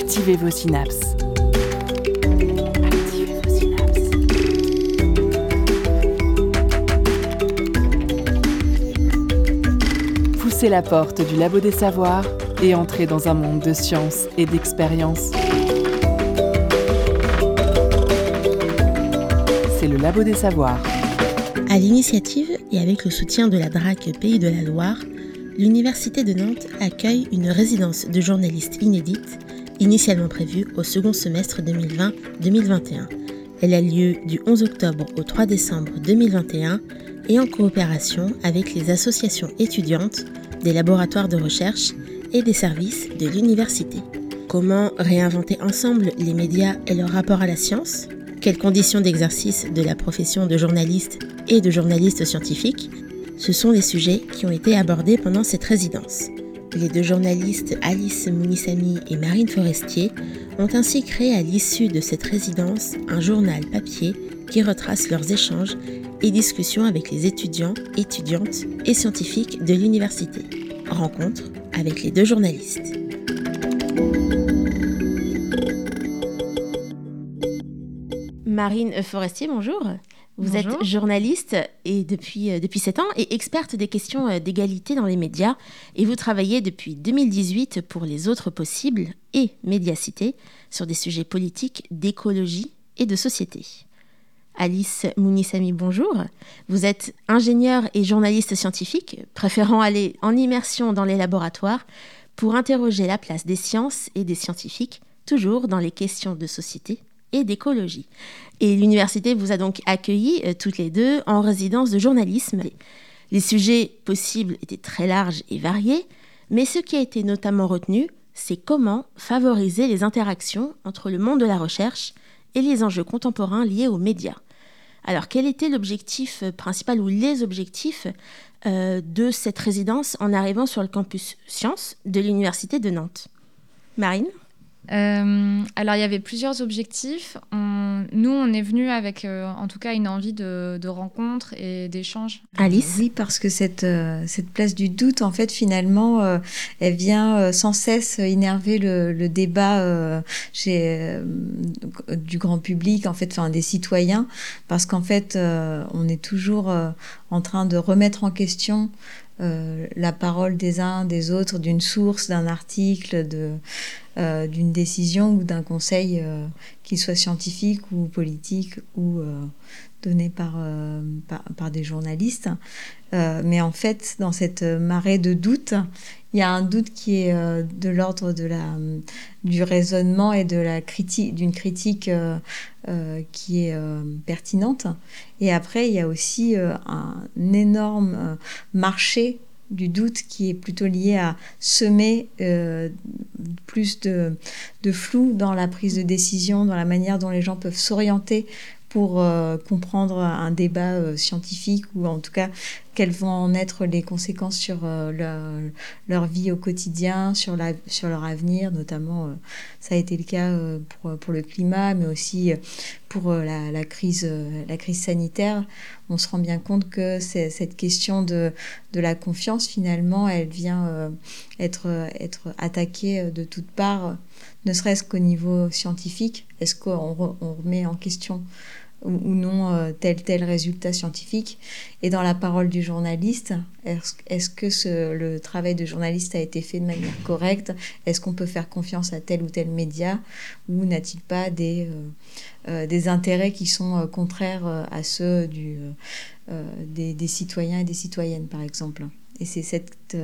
Activez vos synapses. Activez. Poussez la porte du labo des savoirs et entrez dans un monde de science et d'expérience. C'est le labo des savoirs. À l'initiative et avec le soutien de la DRAC Pays de la Loire, l'Université de Nantes accueille une résidence de journalistes inédite, initialement prévue au second semestre 2020-2021. Elle a lieu du 11 octobre au 3 décembre 2021 et en coopération avec les associations étudiantes, des laboratoires de recherche et des services de l'université. Comment réinventer ensemble les médias et leur rapport à la science? Quelles conditions d'exercice de la profession de journaliste et de journaliste scientifique? Ce sont les sujets qui ont été abordés pendant cette résidence. Les deux journalistes Alice Mounissami et Marine Forestier ont ainsi créé à l'issue de cette résidence un journal papier qui retrace leurs échanges et discussions avec les étudiants, étudiantes et scientifiques de l'université. Rencontre avec les deux journalistes. Marine Forestier, bonjour. Vous êtes journaliste et depuis, euh, depuis 7 ans et experte des questions euh, d'égalité dans les médias et vous travaillez depuis 2018 pour Les Autres Possibles et Médiacité sur des sujets politiques, d'écologie et de société. Alice Mounissami, bonjour. Vous êtes ingénieure et journaliste scientifique, préférant aller en immersion dans les laboratoires pour interroger la place des sciences et des scientifiques, toujours dans les questions de société et d'écologie. Et l'université vous a donc accueilli euh, toutes les deux en résidence de journalisme. Les sujets possibles étaient très larges et variés, mais ce qui a été notamment retenu, c'est comment favoriser les interactions entre le monde de la recherche et les enjeux contemporains liés aux médias. Alors, quel était l'objectif euh, principal ou les objectifs euh, de cette résidence en arrivant sur le campus Sciences de l'Université de Nantes? Marine? Euh, alors, il y avait plusieurs objectifs. nous, on est venu avec, en tout cas, une envie de, rencontre et d'échange. Alice Oui, parce que cette, cette place du doute, en fait, finalement, elle vient sans cesse énerver le, débat chez, du grand public, en fait, enfin, des citoyens, parce qu'en fait, on est toujours en train de remettre en question euh, la parole des uns, des autres, d'une source, d'un article, de, euh, d'une décision ou d'un conseil, euh, qu'il soit scientifique ou politique ou donné par, par, par, des journalistes. mais en fait, dans cette marée de doutes, il y a un doute qui est euh, de l'ordre de la du raisonnement et de la critique d'une critique euh, euh, qui est pertinente et après il y a aussi un énorme marché du doute qui est plutôt lié à semer plus de, de, flou dans la prise de décision, dans la manière dont les gens peuvent s'orienter pour euh, comprendre un débat euh, scientifique ou en tout cas quelles vont en être les conséquences sur euh, leur, leur, vie au quotidien, sur, la, sur leur avenir, notamment ça a été le cas pour, pour le climat, mais aussi pour la, la, crise, la crise sanitaire. On se rend bien compte que cette question de, de la confiance, finalement, elle vient être, être attaquée de toutes parts, ne serait-ce qu'au niveau scientifique. Est-ce qu'on on remet en question ou, non euh, tel tel résultat scientifique? Et dans la parole du journaliste, est-ce que le travail de journaliste a été fait de manière correcte? Est-ce qu'on peut faire confiance à tel ou tel média? Ou n'a-t-il pas des, euh, euh, intérêts qui sont contraires à ceux des, des, citoyens et des citoyennes, par exemple? Et c'est cette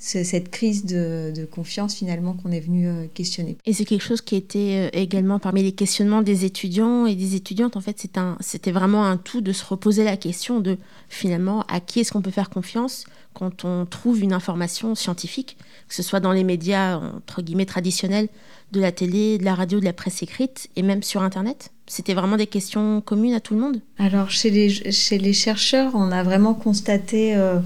cette crise de, confiance finalement qu'on est venu euh, questionner. Et c'est quelque chose qui était euh, également parmi les questionnements des étudiants et des étudiantes. En fait, c'était vraiment un tout de se reposer la question de finalement à qui est-ce qu'on peut faire confiance quand on trouve une information scientifique, que ce soit dans les médias entre guillemets traditionnels, de la télé, de la radio, de la presse écrite et même sur Internet? C'était vraiment des questions communes à tout le monde Alors chez les, chercheurs, on a vraiment constaté euh,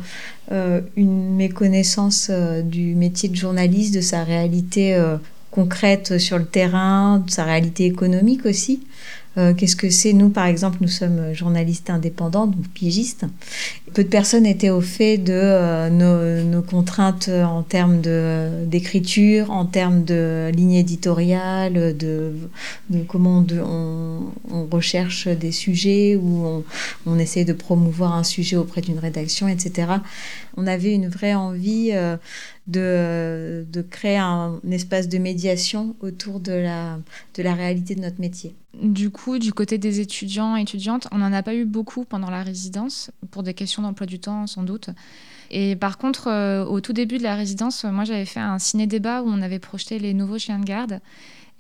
euh, une méconnaissance euh, du métier de journaliste, de sa réalité concrète sur le terrain, de sa réalité économique aussi. Qu'est-ce que c'est Nous, par exemple, nous sommes journalistes indépendants, donc pigistes. Peu de personnes étaient au fait de nos, contraintes en termes d'écriture, en termes de ligne éditoriale, de, comment on, on, recherche des sujets, ou on, on essaie de promouvoir un sujet auprès d'une rédaction, etc. On avait une vraie envie euh, de, de, créer un, espace de médiation autour de la, de la réalité de notre métier. Du coup, du côté des étudiants et étudiantes, on n'en a pas eu beaucoup pendant la résidence, pour des questions d'emploi du temps sans doute. Et par contre, euh, au tout début de la résidence, moi j'avais fait un ciné-débat où on avait projeté les nouveaux chiens de garde.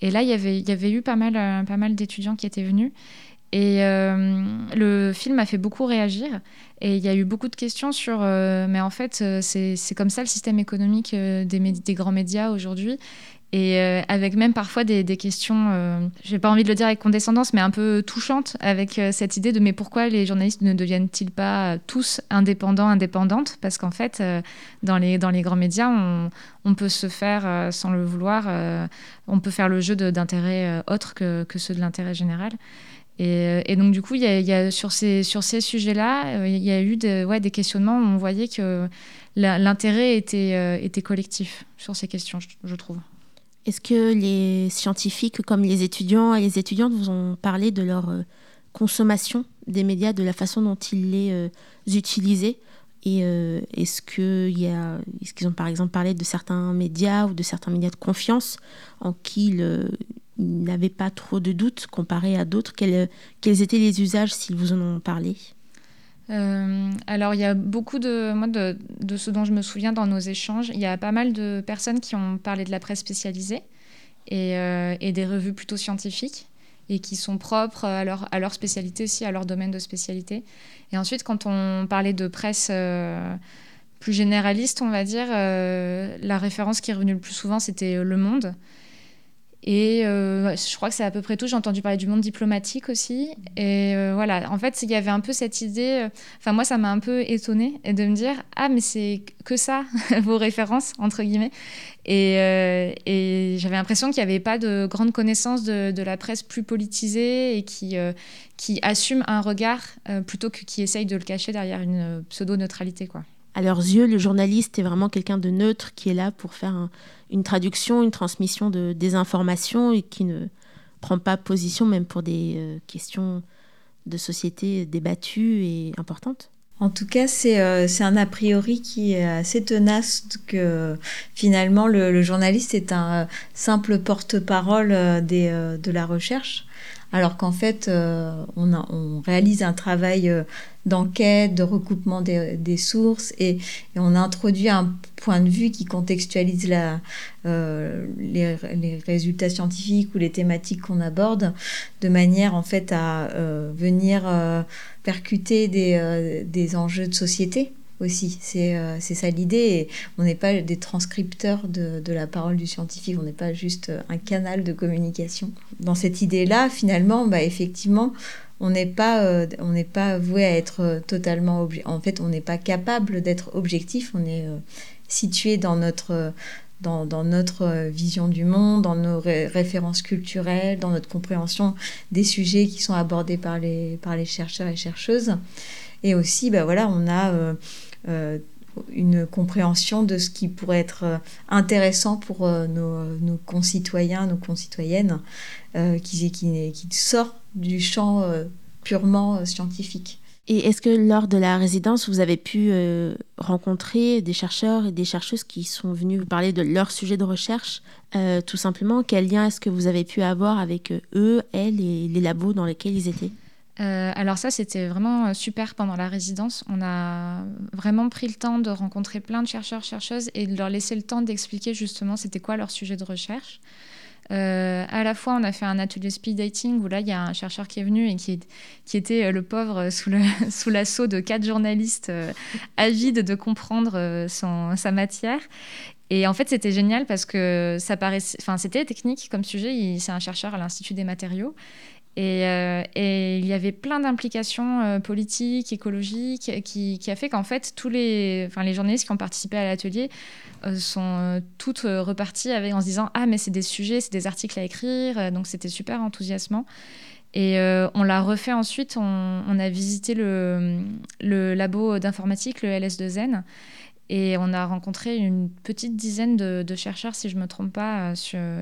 Et là, y il y avait eu pas mal, euh, pas mal d'étudiants qui étaient venus. Et euh, le film a fait beaucoup réagir. Et il y a eu beaucoup de questions sur, euh, mais en fait, euh, c'est comme ça le système économique des, grands médias aujourd'hui. Et avec même parfois des, questions, j'ai pas envie de le dire avec condescendance, mais un peu touchantes, avec cette idée de mais pourquoi les journalistes ne deviennent-ils pas tous indépendants, indépendantes? Parce qu'en fait, dans, les, dans les grands médias, on, on peut se faire, sans le vouloir, on peut faire le jeu d'intérêts autres que, que ceux de l'intérêt général. Euh, et, donc, du coup, y a, sur ces, sur ces sujets-là, euh, il y a eu des questionnements où on voyait que l'intérêt était, euh, était collectif sur ces questions, je, trouve. Est-ce que les scientifiques, comme les étudiants et les étudiantes, vous ont parlé de leur consommation des médias, de la façon dont ils les utilisaient? Et est-ce qu'ils ont par exemple parlé de certains médias ou de certains médias de confiance en qui le, n'avait pas trop de doutes comparé à d'autres. Quels, étaient les usages s'ils vous en ont parlé? Euh, alors, il y a beaucoup de, moi, de, ce dont je me souviens dans nos échanges. Il y a pas mal de personnes qui ont parlé de la presse spécialisée et, euh, des revues plutôt scientifiques et qui sont propres à leur, à leur spécialité aussi, à leur domaine de spécialité. Et ensuite, quand on parlait de presse euh, plus généraliste, on va dire, la référence qui est revenue le plus souvent, c'était Le Monde. Et euh, je crois que c'est à peu près tout. J'ai entendu parler du monde diplomatique aussi. Et euh, voilà, en fait, il y avait un peu cette idée. Euh, enfin, moi, ça m'a un peu étonnée de me dire Ah, mais c'est que ça, vos références, entre guillemets. Et, j'avais l'impression qu'il n'y avait pas de grande connaissance de, de, la presse plus politisée et qui, qui assume un regard plutôt que qui essaye de le cacher derrière une pseudo-neutralité, quoi à leurs yeux, le journaliste est vraiment quelqu'un de neutre qui est là pour faire une traduction, une transmission de, des informations et qui ne prend pas position même pour des euh, questions de société débattues et importantes. En tout cas, c'est euh, un a priori qui est assez tenace que finalement le, journaliste est un euh, simple porte-parole de la recherche alors qu'en fait, euh, on, réalise un travail euh, d'enquête, de recoupement des, sources, et, on introduit un point de vue qui contextualise euh, les, résultats scientifiques ou les thématiques qu'on aborde, de manière en fait à venir percuter des enjeux de société aussi. Euh, c'est ça l'idée. On n'est pas des transcripteurs de, de, la parole du scientifique, on n'est pas juste un canal de communication. Dans cette idée-là, finalement, bah, effectivement, on n'est pas, euh, pas voué à être totalement... En fait, on n'est pas capable d'être objectif, on est euh, situé dans notre... Dans, dans, notre vision du monde, dans nos références culturelles, dans notre compréhension des sujets qui sont abordés par les, par les chercheurs et chercheuses. Et aussi, bah voilà, on a euh, une compréhension de ce qui pourrait être euh, intéressant pour euh, nos, concitoyens, nos concitoyennes, qui, qui, qui, sort du champ purement scientifique. Et est-ce que lors de la résidence, vous avez pu rencontrer des chercheurs et des chercheuses qui sont venus vous parler de leur sujet de recherche Tout simplement, quel lien est-ce que vous avez pu avoir avec eux, elles et les labos dans lesquels ils étaient? Euh, alors ça, c'était vraiment euh, super pendant la résidence. On a vraiment pris le temps de rencontrer plein de chercheurs, chercheuses et de leur laisser le temps d'expliquer justement c'était quoi leur sujet de recherche. Euh, à la fois, on a fait un atelier speed dating où là, il y a un chercheur qui est venu et qui, était le pauvre sous, l'assaut de quatre journalistes avides de comprendre sa matière. Et en fait, c'était génial parce que ça paraissait, enfin, c'était technique comme sujet. c'est un chercheur à l'Institut des matériaux. Euh, et, il y avait plein d'implications euh, politiques, écologiques, qui, a fait qu'en fait, tous les, enfin, les journalistes qui ont participé à l'atelier euh, sont toutes reparties en se disant Ah, mais c'est des sujets, c'est des articles à écrire. Donc, c'était super enthousiasmant. Et on l'a refait ensuite, on, a visité le, le labo d'informatique, le LS2N, et on a rencontré une petite dizaine de, chercheurs, si je ne me trompe pas.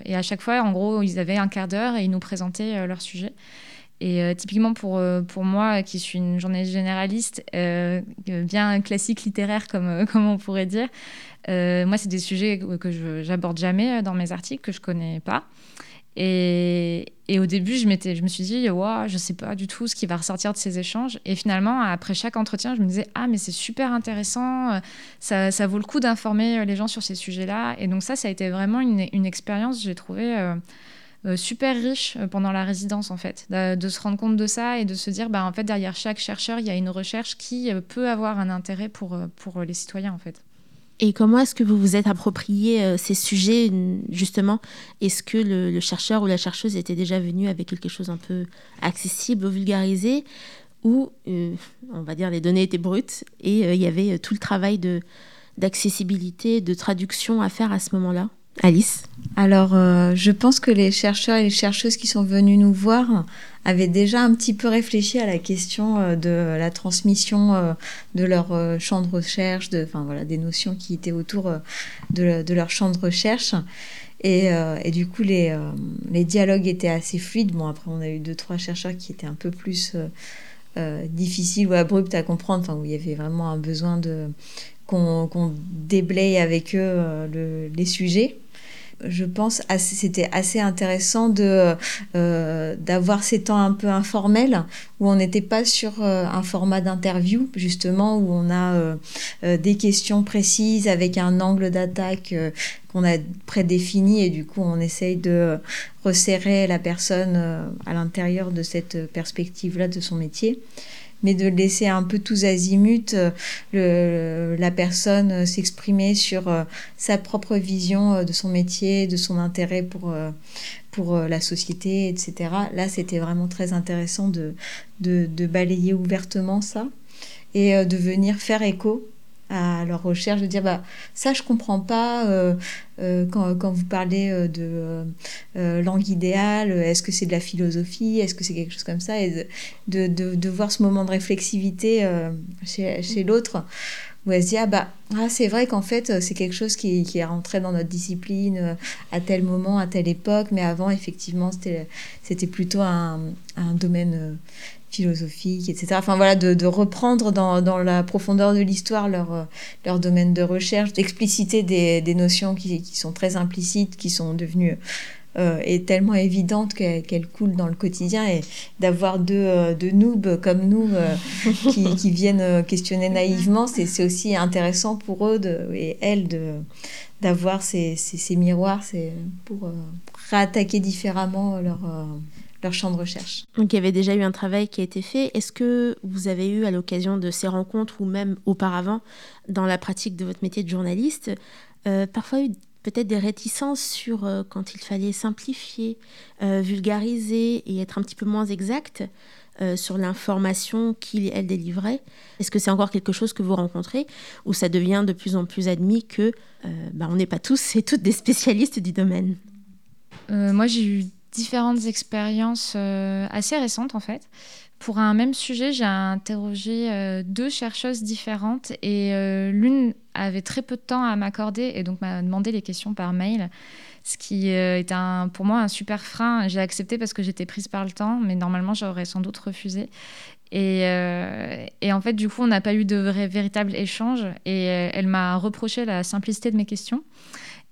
et à chaque fois, en gros, ils avaient un quart d'heure et ils nous présentaient leur sujet. Et euh, typiquement pour, euh, pour moi, qui suis une journaliste généraliste, euh, bien classique littéraire, comme, comme on pourrait dire, moi, c'est des sujets que je n'aborde jamais dans mes articles, que je ne connais pas. Et, et, au début, je, je me suis dit, wow, je ne sais pas du tout ce qui va ressortir de ces échanges. Et finalement, après chaque entretien, je me disais, ah, mais c'est super intéressant, ça, ça, vaut le coup d'informer les gens sur ces sujets-là. Et donc ça, ça a été vraiment une, une expérience, j'ai trouvé euh, super riche euh, pendant la résidence en fait, de, se rendre compte de ça et de se dire bah en fait derrière chaque chercheur il y a une recherche qui euh, peut avoir un intérêt pour, pour les citoyens en fait. Et comment est-ce que vous vous êtes approprié ces sujets justement? Est-ce que le, chercheur ou la chercheuse était déjà venu avec quelque chose un peu accessible vulgarisé? Ou on va dire les données étaient brutes et il y avait tout le travail de d'accessibilité, de traduction à faire à ce moment-là? Alice Alors, euh, je pense que les chercheurs et les chercheuses qui sont venus nous voir avaient déjà un petit peu réfléchi à la question euh, de la transmission euh, de leur champ de recherche, de, enfin des notions qui étaient autour de, leur champ de recherche. Et, du coup, les, dialogues étaient assez fluides. Bon, après, on a eu deux, trois chercheurs qui étaient un peu plus difficiles ou abrupts à comprendre, où il y avait vraiment un besoin de qu'on déblaye avec eux les sujets je pense c'était assez intéressant de euh, d'avoir ces temps un peu informels où on n'était pas sur euh, un format d'interview justement où on a euh, des questions précises avec un angle d'attaque qu'on a prédéfini et du coup on essaye de resserrer la personne à l'intérieur de cette perspective là de son métier mais de laisser un peu tous azimuts euh, la personne s'exprimer sur euh, sa propre vision euh, de son métier, de son intérêt pour, pour la société, etc. Là, c'était vraiment très intéressant de, de, balayer ouvertement ça et de venir faire écho à leur recherche, de dire bah, ça je comprends pas euh, euh, quand, quand, vous parlez euh, de langue idéale, est-ce que c'est de la philosophie, est-ce que c'est quelque chose comme ça, et de, de, de voir ce moment de réflexivité chez, chez l'autre où elle se dit ah bah ah, c'est vrai qu'en fait c'est quelque chose qui, qui, est rentré dans notre discipline à tel moment à telle époque mais avant effectivement c'était plutôt un, un domaine philosophique, etc. Enfin voilà, de, reprendre dans, la profondeur de l'histoire leur, euh, leur domaine de recherche, d'expliciter des, notions qui, sont très implicites, qui sont devenues euh, et tellement évidentes qu'elles coulent dans le quotidien et d'avoir deux, euh, noobs comme nous qui, viennent questionner naïvement, c'est aussi intéressant pour eux et elles de d'avoir ces, ces, miroirs pour réattaquer différemment leur, leur champ de recherche. Donc il y avait déjà eu un travail qui a été fait. Est-ce que vous avez eu à l'occasion de ces rencontres ou même auparavant dans la pratique de votre métier de journaliste, euh, parfois eu peut-être des réticences sur euh, quand il fallait simplifier, euh, vulgariser et être un petit peu moins exact sur l'information qu'il elle délivrait? Est-ce que c'est encore quelque chose que vous rencontrez ou ça devient de plus en plus admis que bah, on n'est pas tous et toutes des spécialistes du domaine? Moi j'ai eu différentes expériences euh, assez récentes en fait. Pour un même sujet, j'ai interrogé euh, deux chercheuses différentes et euh, l'une avait très peu de temps à m'accorder et donc m'a demandé les questions par mail, ce qui est un, pour moi un super frein. J'ai accepté parce que j'étais prise par le temps, mais normalement j'aurais sans doute refusé. Et, et, en fait, du coup, on n'a pas eu de véritable échange et elle m'a reproché la simplicité de mes questions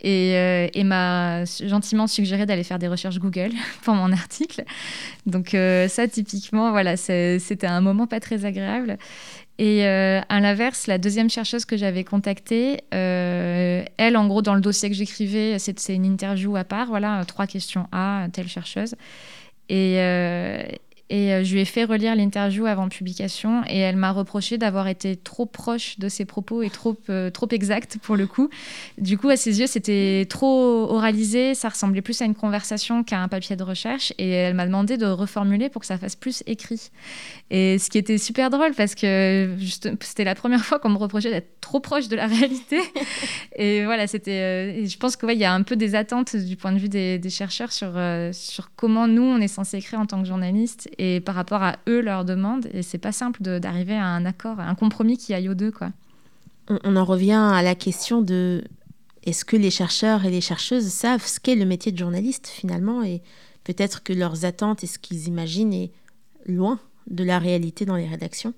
et, euh, et m'a gentiment suggéré d'aller faire des recherches Google pour mon article. Donc euh, ça, typiquement, voilà, c'était un moment pas très agréable. Et euh, à l'inverse, la deuxième chercheuse que j'avais contactée, elle, en gros, dans le dossier que j'écrivais, c'est une interview à part, voilà, trois questions à telle chercheuse. Et, Et euh, je lui ai fait relire l'interview avant publication et elle m'a reproché d'avoir été trop proche de ses propos et trop, euh, trop exact pour le coup. Du coup, à ses yeux, c'était trop oralisé, ça ressemblait plus à une conversation qu'à un papier de recherche et elle m'a demandé de reformuler pour que ça fasse plus écrit. Et ce qui était super drôle parce que c'était la première fois qu'on me reprochait d'être trop proche de la réalité. et voilà, c'était. Euh, je pense qu'il ouais, y a un peu des attentes du point de vue des, des chercheurs sur, sur comment nous, on est censé écrire en tant que journaliste et par rapport à eux, leurs demandes. Et c'est pas simple d'arriver à un accord, à un compromis qui aille aux deux. Quoi. On, en revient à la question de est-ce que les chercheurs et les chercheuses savent ce qu'est le métier de journaliste finalement Et peut-être que leurs attentes et ce qu'ils imaginent est loin de la réalité dans les rédactions?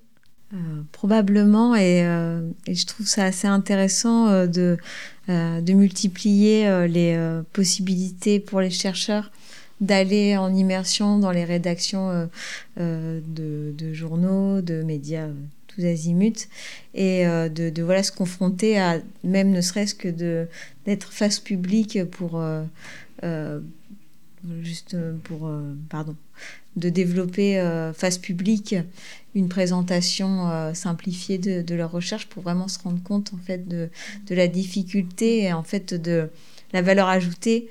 Euh, probablement, et, euh, et, je trouve ça assez intéressant euh, de, de multiplier les possibilités pour les chercheurs d'aller en immersion dans les rédactions euh, euh, de, journaux, de médias euh, tous azimuts, et de, voilà se confronter à même ne serait-ce que de d'être face publique pour juste pour pardon de développer face publique une présentation simplifiée de, de, leur recherche pour vraiment se rendre compte en fait de, de la difficulté et en fait de la valeur ajoutée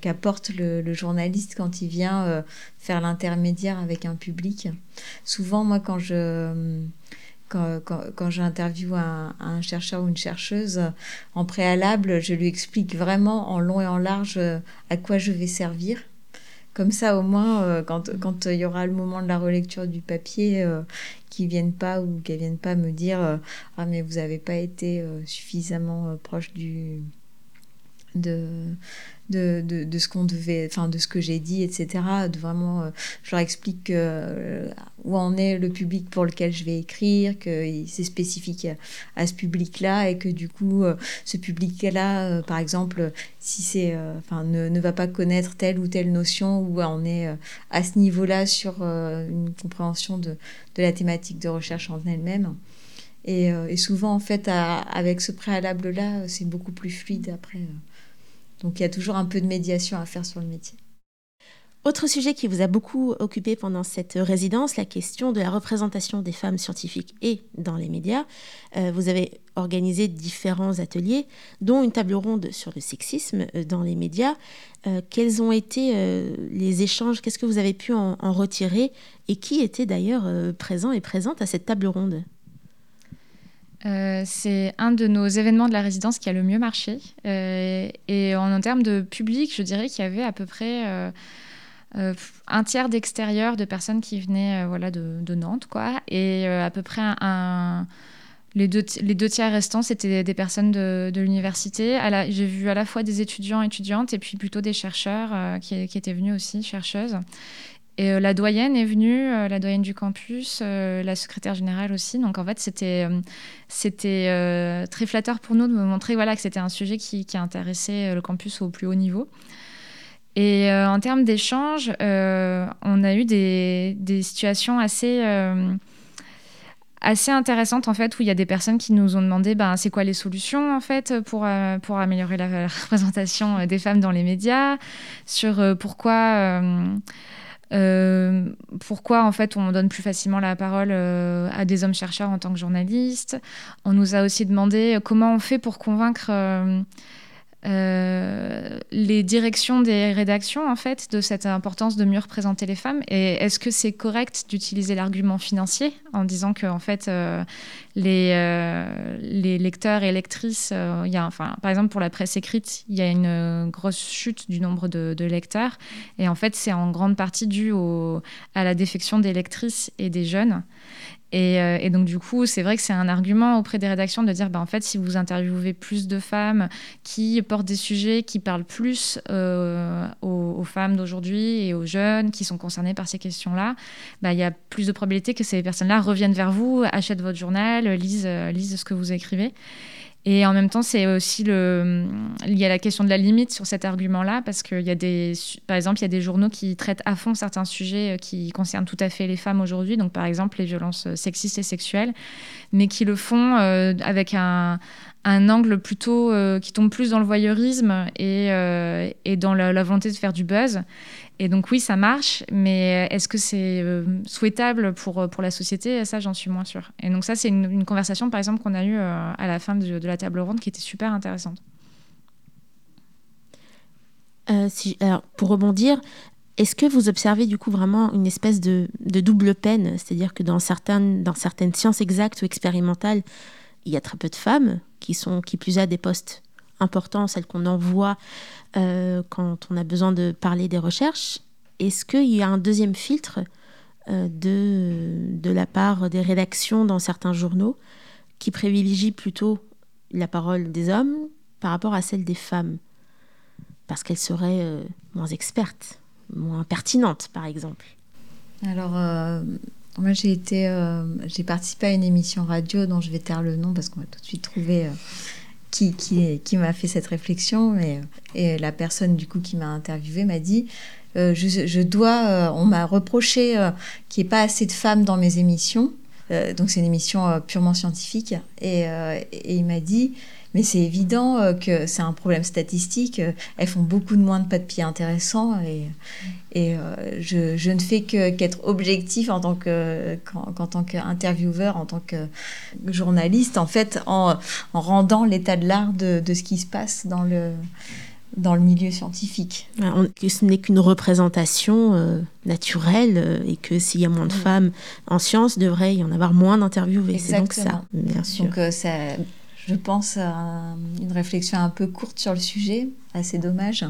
qu'apporte le, journaliste quand il vient euh, faire l'intermédiaire avec un public. Souvent, moi, quand je quand, quand, j'interviewe un, chercheur ou une chercheuse, en préalable, je lui explique vraiment en long et en large euh, à quoi je vais servir. Comme ça, au moins, quand, quand il y aura le moment de la relecture du papier, qu'ils viennent pas ou qu'elles viennent pas me dire Ah, mais vous n'avez pas été suffisamment proche du, de, de, de, ce qu'on devait, enfin de ce que j'ai dit, etc. De vraiment, euh, je leur explique euh, où en est le public pour lequel je vais écrire, que c'est spécifique à, ce public-là et que du coup, euh, ce public-là, par exemple, si c'est, enfin, ne, ne, va pas connaître telle ou telle notion, où on est à ce niveau-là sur une compréhension de, de la thématique de recherche en elle-même. Et, et, souvent, en fait, avec ce préalable-là, c'est beaucoup plus fluide après. Donc il y a toujours un peu de médiation à faire sur le métier. Autre sujet qui vous a beaucoup occupé pendant cette résidence, la question de la représentation des femmes scientifiques et dans les médias. Euh, vous avez organisé différents ateliers, dont une table ronde sur le sexisme euh, dans les médias. Euh, quels ont été les échanges? Qu'est-ce que vous avez pu en retirer? Et qui était d'ailleurs présent et présente à cette table ronde? Euh, c'est un de nos événements de la résidence qui a le mieux marché. Euh, et en, termes de public, je dirais qu'il y avait à peu près euh, un tiers d'extérieur de personnes qui venaient voilà, de, Nantes. Quoi, et à peu près les, deux, tiers restants, c'était des personnes de, l'université. J'ai vu à la fois des étudiants, étudiantes, et puis plutôt des chercheurs qui, étaient venus aussi, chercheuses. Et euh, la doyenne est venue, euh, la doyenne du campus, euh, la secrétaire générale aussi. Donc en fait, c'était très flatteur pour nous de montrer voilà, que c'était un sujet qui, qui intéressait le campus au plus haut niveau. Et en termes d'échanges, on a eu des, des situations assez assez intéressantes en fait où il y a des personnes qui nous ont demandé ben, c'est quoi les solutions en fait pour, pour améliorer la, représentation des femmes dans les médias sur pourquoi pourquoi en fait on donne plus facilement la parole euh, à des hommes chercheurs en tant que journalistes? On nous a aussi demandé comment on fait pour convaincre euh, les directions des rédactions, en fait, de cette importance de mieux représenter les femmes Et est-ce que c'est correct d'utiliser l'argument financier en disant que, en fait, euh, les, euh, les lecteurs et lectrices, il y a, enfin, par exemple, pour la presse écrite, il y a une grosse chute du nombre de, lecteurs. Et en fait, c'est en grande partie dû à la défection des lectrices et des jeunes. Euh, et, donc, du coup, c'est vrai que c'est un argument auprès des rédactions de dire, bah, en fait, si vous interviewez plus de femmes qui portent des sujets qui parlent plus euh, aux, femmes d'aujourd'hui et aux jeunes qui sont concernés par ces questions-là, bah, il y a plus de probabilité que ces personnes-là reviennent vers vous, achètent votre journal, lisent, lisent ce que vous écrivez. Et en même temps, c'est aussi le, y a la question de la limite sur cet argument-là, parce qu'il y a des, par exemple, il y a des journaux qui traitent à fond certains sujets euh, qui concernent tout à fait les femmes aujourd'hui, donc par exemple les violences sexistes et sexuelles, mais qui le font euh, avec un, un angle plutôt qui tombe plus dans le voyeurisme et, et dans la, volonté de faire du buzz. Et donc oui, ça marche, mais est-ce que c'est souhaitable pour, pour la société? Ça, j'en suis moins sûre. Et donc ça, c'est une, conversation, par exemple, qu'on a eue à la fin de, de la table ronde qui était super intéressante. si, alors, pour rebondir, est-ce que vous observez du coup vraiment une espèce de, double peine? C'est-à-dire que dans certaines, dans certaines sciences exactes ou expérimentales, il y a très peu de femmes qui sont, qui plus à des postes importants, celles qu'on envoie euh, quand on a besoin de parler des recherches. Est-ce qu'il y a un deuxième filtre euh, de, de la part des rédactions dans certains journaux qui privilégie plutôt la parole des hommes par rapport à celle des femmes? Parce qu'elles seraient euh, moins expertes moins pertinente, par exemple Alors, moi, j'ai été, euh, j'ai participé à une émission radio dont je vais taire le nom parce qu'on va tout de suite trouver euh, qui, qui, qui m'a fait cette réflexion. Et, et, la personne, du coup, qui m'a interviewée m'a dit je, je, dois, on m'a reproché qu'il n'y ait pas assez de femmes dans mes émissions. donc, c'est une émission purement scientifique. Et, et il m'a dit mais c'est évident euh, que c'est un problème statistique. Euh, elles font beaucoup de moins de pas de pied intéressants et, et euh, je, je, ne fais qu'être objectif en tant que qu'en, tant qu'intervieweur, en tant que journaliste, en fait, en, en rendant l'état de l'art de, de, ce qui se passe dans le dans le milieu scientifique. Que ce n'est qu'une représentation naturelle et que s'il y a moins de femmes en sciences, devrait y en avoir moins d'interviewés. C'est donc ça, bien sûr. Donc ça je pense, à une réflexion un peu courte sur le sujet, assez dommage.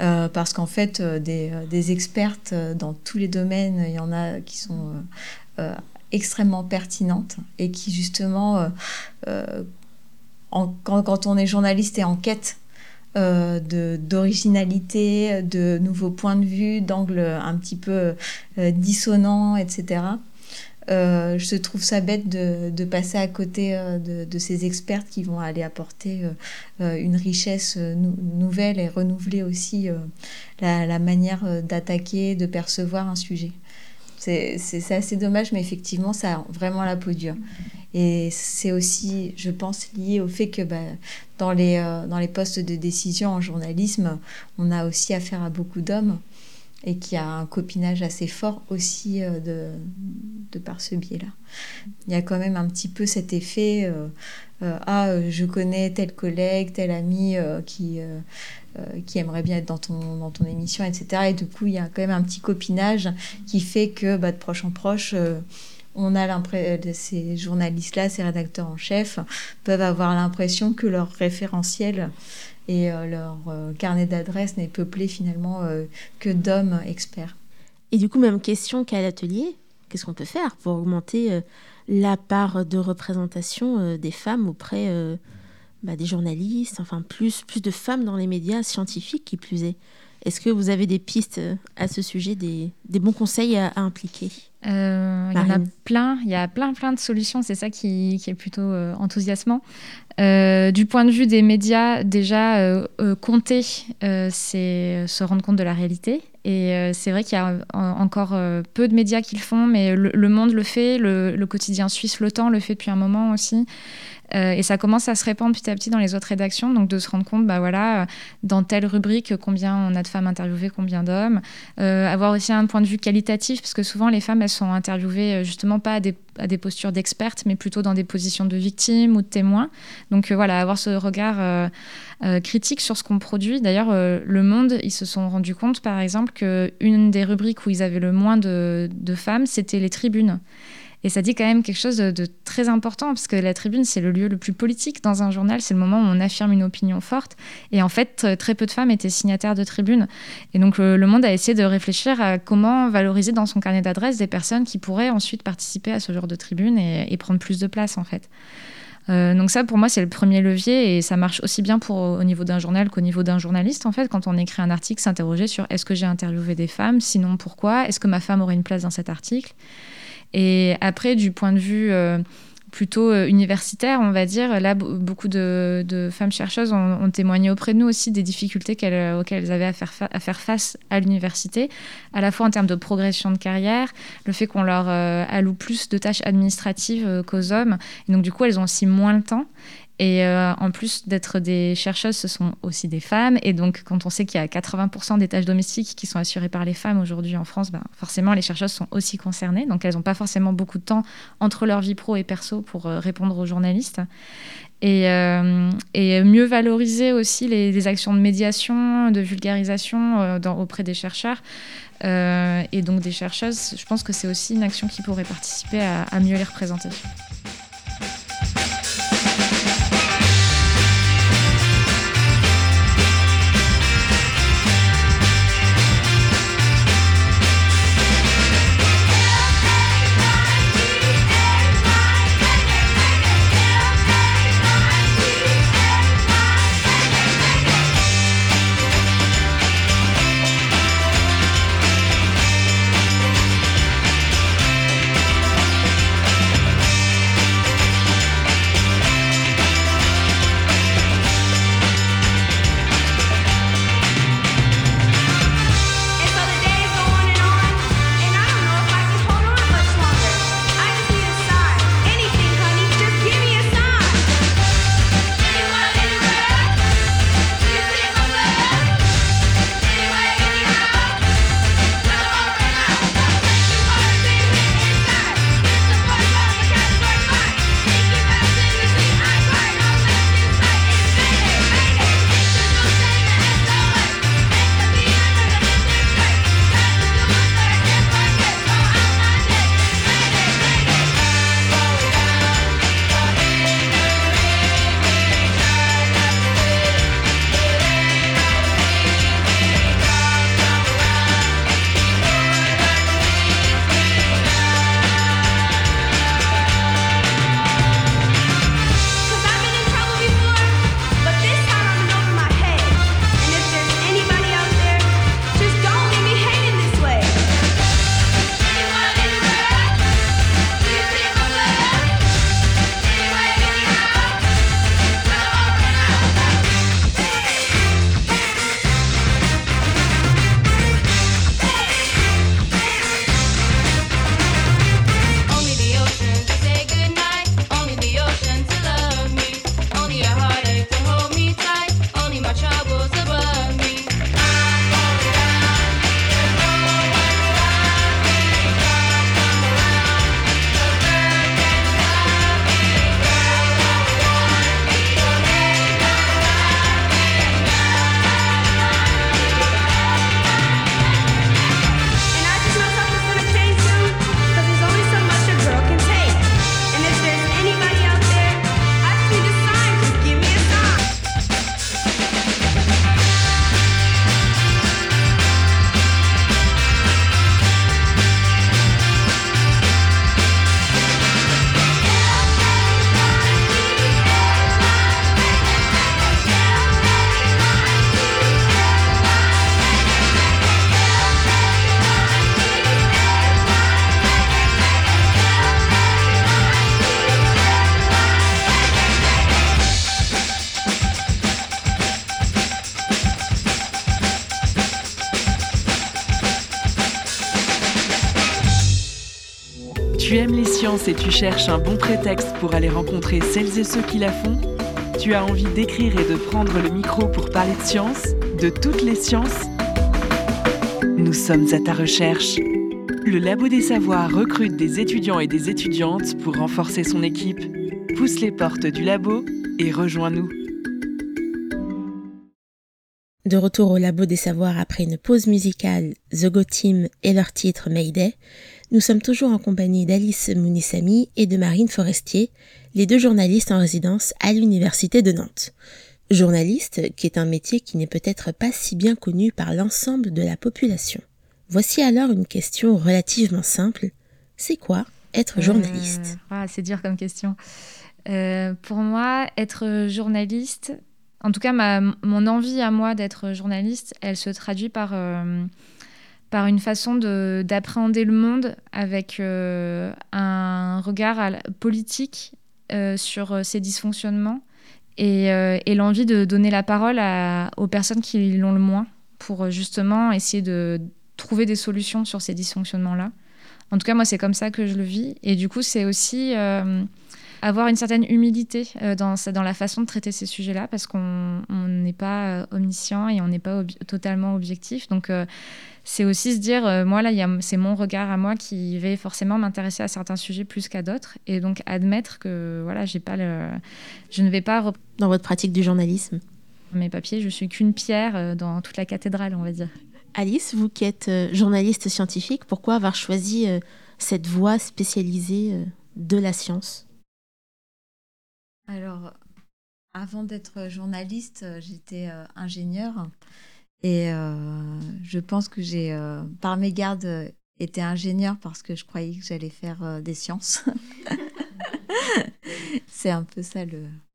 Euh, parce qu'en fait, euh, des, euh, des, expertes dans tous les domaines, il y en a qui sont extrêmement pertinentes et qui justement, en, quand, quand, on est journaliste et en quête d'originalité, de, nouveaux points de vue, d'angles un petit peu dissonants, etc., euh, je trouve ça bête de, passer à côté euh, de, ces experts qui vont aller apporter euh, une richesse nouvelle et renouveler aussi la, manière d'attaquer, de percevoir un sujet. C'est assez dommage, mais effectivement, ça a vraiment la peau dure. Et c'est aussi, je pense, lié au fait que bah, dans, les, dans les postes de décision en journalisme, on a aussi affaire à beaucoup d'hommes et qui a un copinage assez fort aussi euh, de, de par ce biais-là. Il y a quand même un petit peu cet effet euh, euh, ah je connais tel collègue, tel ami qui qui aimerait bien être dans ton dans ton émission, etc. Et du coup il y a quand même un petit copinage qui fait que bah, de proche en proche on a l'impression, ces journalistes-là, ces rédacteurs en chef, peuvent avoir l'impression que leur référentiel et euh, leur euh, carnet d'adresses n'est peuplé finalement euh, que d'hommes experts. Et du coup, même question qu'à l'atelier, qu'est-ce qu'on peut faire pour augmenter la part de représentation des femmes auprès bah, des journalistes, enfin plus, plus de femmes dans les médias scientifiques qui plus est? Est-ce que vous avez des pistes à ce sujet, des, bons conseils à, impliquer? Euh, Il y en a plein, il y a plein plein de solutions, c'est ça qui, est plutôt euh, enthousiasmant. Euh, du point de vue des médias, déjà, compter, c'est se rendre compte de la réalité. Et c'est vrai qu'il y a encore peu de médias qui le font, mais le, Monde le fait, le, le quotidien suisse Le Temps le fait depuis un moment aussi. Euh, et ça commence à se répandre petit à petit dans les autres rédactions, donc de se rendre compte, bah voilà, dans telle rubrique, combien on a de femmes interviewées, combien d'hommes. Euh, avoir aussi un point de vue qualitatif, parce que souvent les femmes, elles sont interviewées euh, justement pas à des, postures d'expertes, mais plutôt dans des positions de victimes ou de témoins. Donc voilà, avoir ce regard critique sur ce qu'on produit. D'ailleurs, Le Monde, ils se sont rendus compte, par exemple, qu'une des rubriques où ils avaient le moins de femmes, c'était les tribunes. Et ça dit quand même quelque chose de, très important, parce que la tribune, c'est le lieu le plus politique dans un journal, c'est le moment où on affirme une opinion forte. Et en fait, très peu de femmes étaient signataires de tribunes. Et donc, le, Monde a essayé de réfléchir à comment valoriser dans son carnet d'adresses des personnes qui pourraient ensuite participer à ce genre de tribune et, prendre plus de place, en fait. Euh, donc ça, pour moi, c'est le premier levier et ça marche aussi bien pour, au niveau d'un journal qu'au niveau d'un journaliste. En fait, quand on écrit un article, s'interroger sur est-ce que j'ai interviewé des femmes, sinon pourquoi, est-ce que ma femme aurait une place dans cet article et après, du point de vue euh, plutôt euh, universitaire, on va dire, là, beaucoup de, femmes chercheuses ont, témoigné auprès de nous aussi des difficultés euh, auxquelles elles avaient à faire, à faire face à l'université, à la fois en termes de progression de carrière, le fait qu'on leur alloue plus de tâches administratives qu'aux hommes. Et donc, du coup, elles ont aussi moins le temps. Et euh, en plus d'être des chercheuses, ce sont aussi des femmes. Et donc, quand on sait qu'il y a 80% des tâches domestiques qui sont assurées par les femmes aujourd'hui en France, ben, forcément, les chercheuses sont aussi concernées. Donc, elles n'ont pas forcément beaucoup de temps entre leur vie pro et perso pour euh, répondre aux journalistes. Et, euh, mieux valoriser aussi les, actions de médiation, de vulgarisation auprès des chercheurs. et donc des chercheuses, je pense que c'est aussi une action qui pourrait participer à, à mieux les représenter. Et tu cherches un bon prétexte pour aller rencontrer celles et ceux qui la font Tu as envie d'écrire et de prendre le micro pour parler de science, de toutes les sciences Nous sommes à ta recherche. Le Labo des Savoirs recrute des étudiants et des étudiantes pour renforcer son équipe. Pousse les portes du labo et rejoins-nous. De retour au Labo des Savoirs après une pause musicale, The Go Team et leur titre Mayday, nous sommes toujours en compagnie d'Alice Mounissami et de Marine Forestier, les deux journalistes en résidence à l'Université de Nantes. Journaliste, qui est un métier qui n'est peut-être pas si bien connu par l'ensemble de la population. Voici alors une question relativement simple. C'est quoi être journaliste? euh, ah, C'est dur comme question. Euh, pour moi, être journaliste, en tout cas ma, mon envie à moi d'être journaliste, elle se traduit par... Euh, par une façon d'appréhender le monde avec euh, un regard politique euh, sur ces dysfonctionnements et, euh, l'envie de donner la parole aux personnes qui l'ont le moins pour justement essayer de trouver des solutions sur ces dysfonctionnements-là. En tout cas, moi, c'est comme ça que je le vis. Et du coup, c'est aussi avoir une certaine humilité dans, dans la façon de traiter ces sujets-là, parce qu'on n'est pas omniscient et on n'est pas totalement objectif. Donc, c'est aussi se dire, moi là, c'est mon regard à moi qui va forcément m'intéresser à certains sujets plus qu'à d'autres, et donc admettre que voilà, j'ai pas le, je ne vais pas dans votre pratique du journalisme. Mes papiers, je suis qu'une pierre dans toute la cathédrale, on va dire. Alice, vous qui êtes euh, journaliste scientifique, pourquoi avoir choisi euh, cette voie spécialisée euh, de la science? Alors, avant d'être journaliste, j'étais ingénieure et je pense que j'ai, par mes gardes, été ingénieure parce que je croyais que j'allais faire des sciences. C'est un peu ça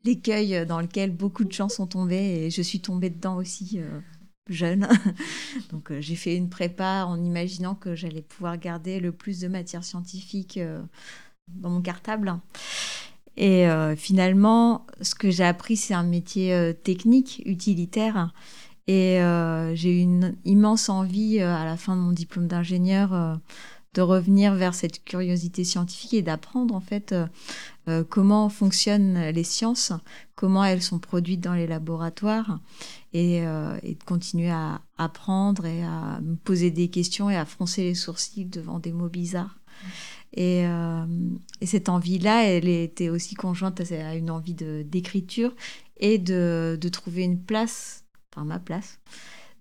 l'écueil dans lequel beaucoup de gens sont tombés et je suis tombée dedans aussi jeune. Donc euh, j'ai fait une prépa en imaginant que j'allais pouvoir garder le plus de matières scientifiques euh, dans mon cartable. Et euh, finalement, ce que j'ai appris, c'est un métier technique, utilitaire. Et j'ai eu une immense envie, à la fin de mon diplôme d'ingénieur, de revenir vers cette curiosité scientifique et d'apprendre en fait comment fonctionnent les sciences, comment elles sont produites dans les laboratoires euh, et, de continuer à apprendre et à me poser des questions et à froncer les sourcils devant des mots bizarres. Et, euh, et cette envie-là, elle était aussi conjointe à une envie d'écriture et de, de, trouver une place, enfin ma place,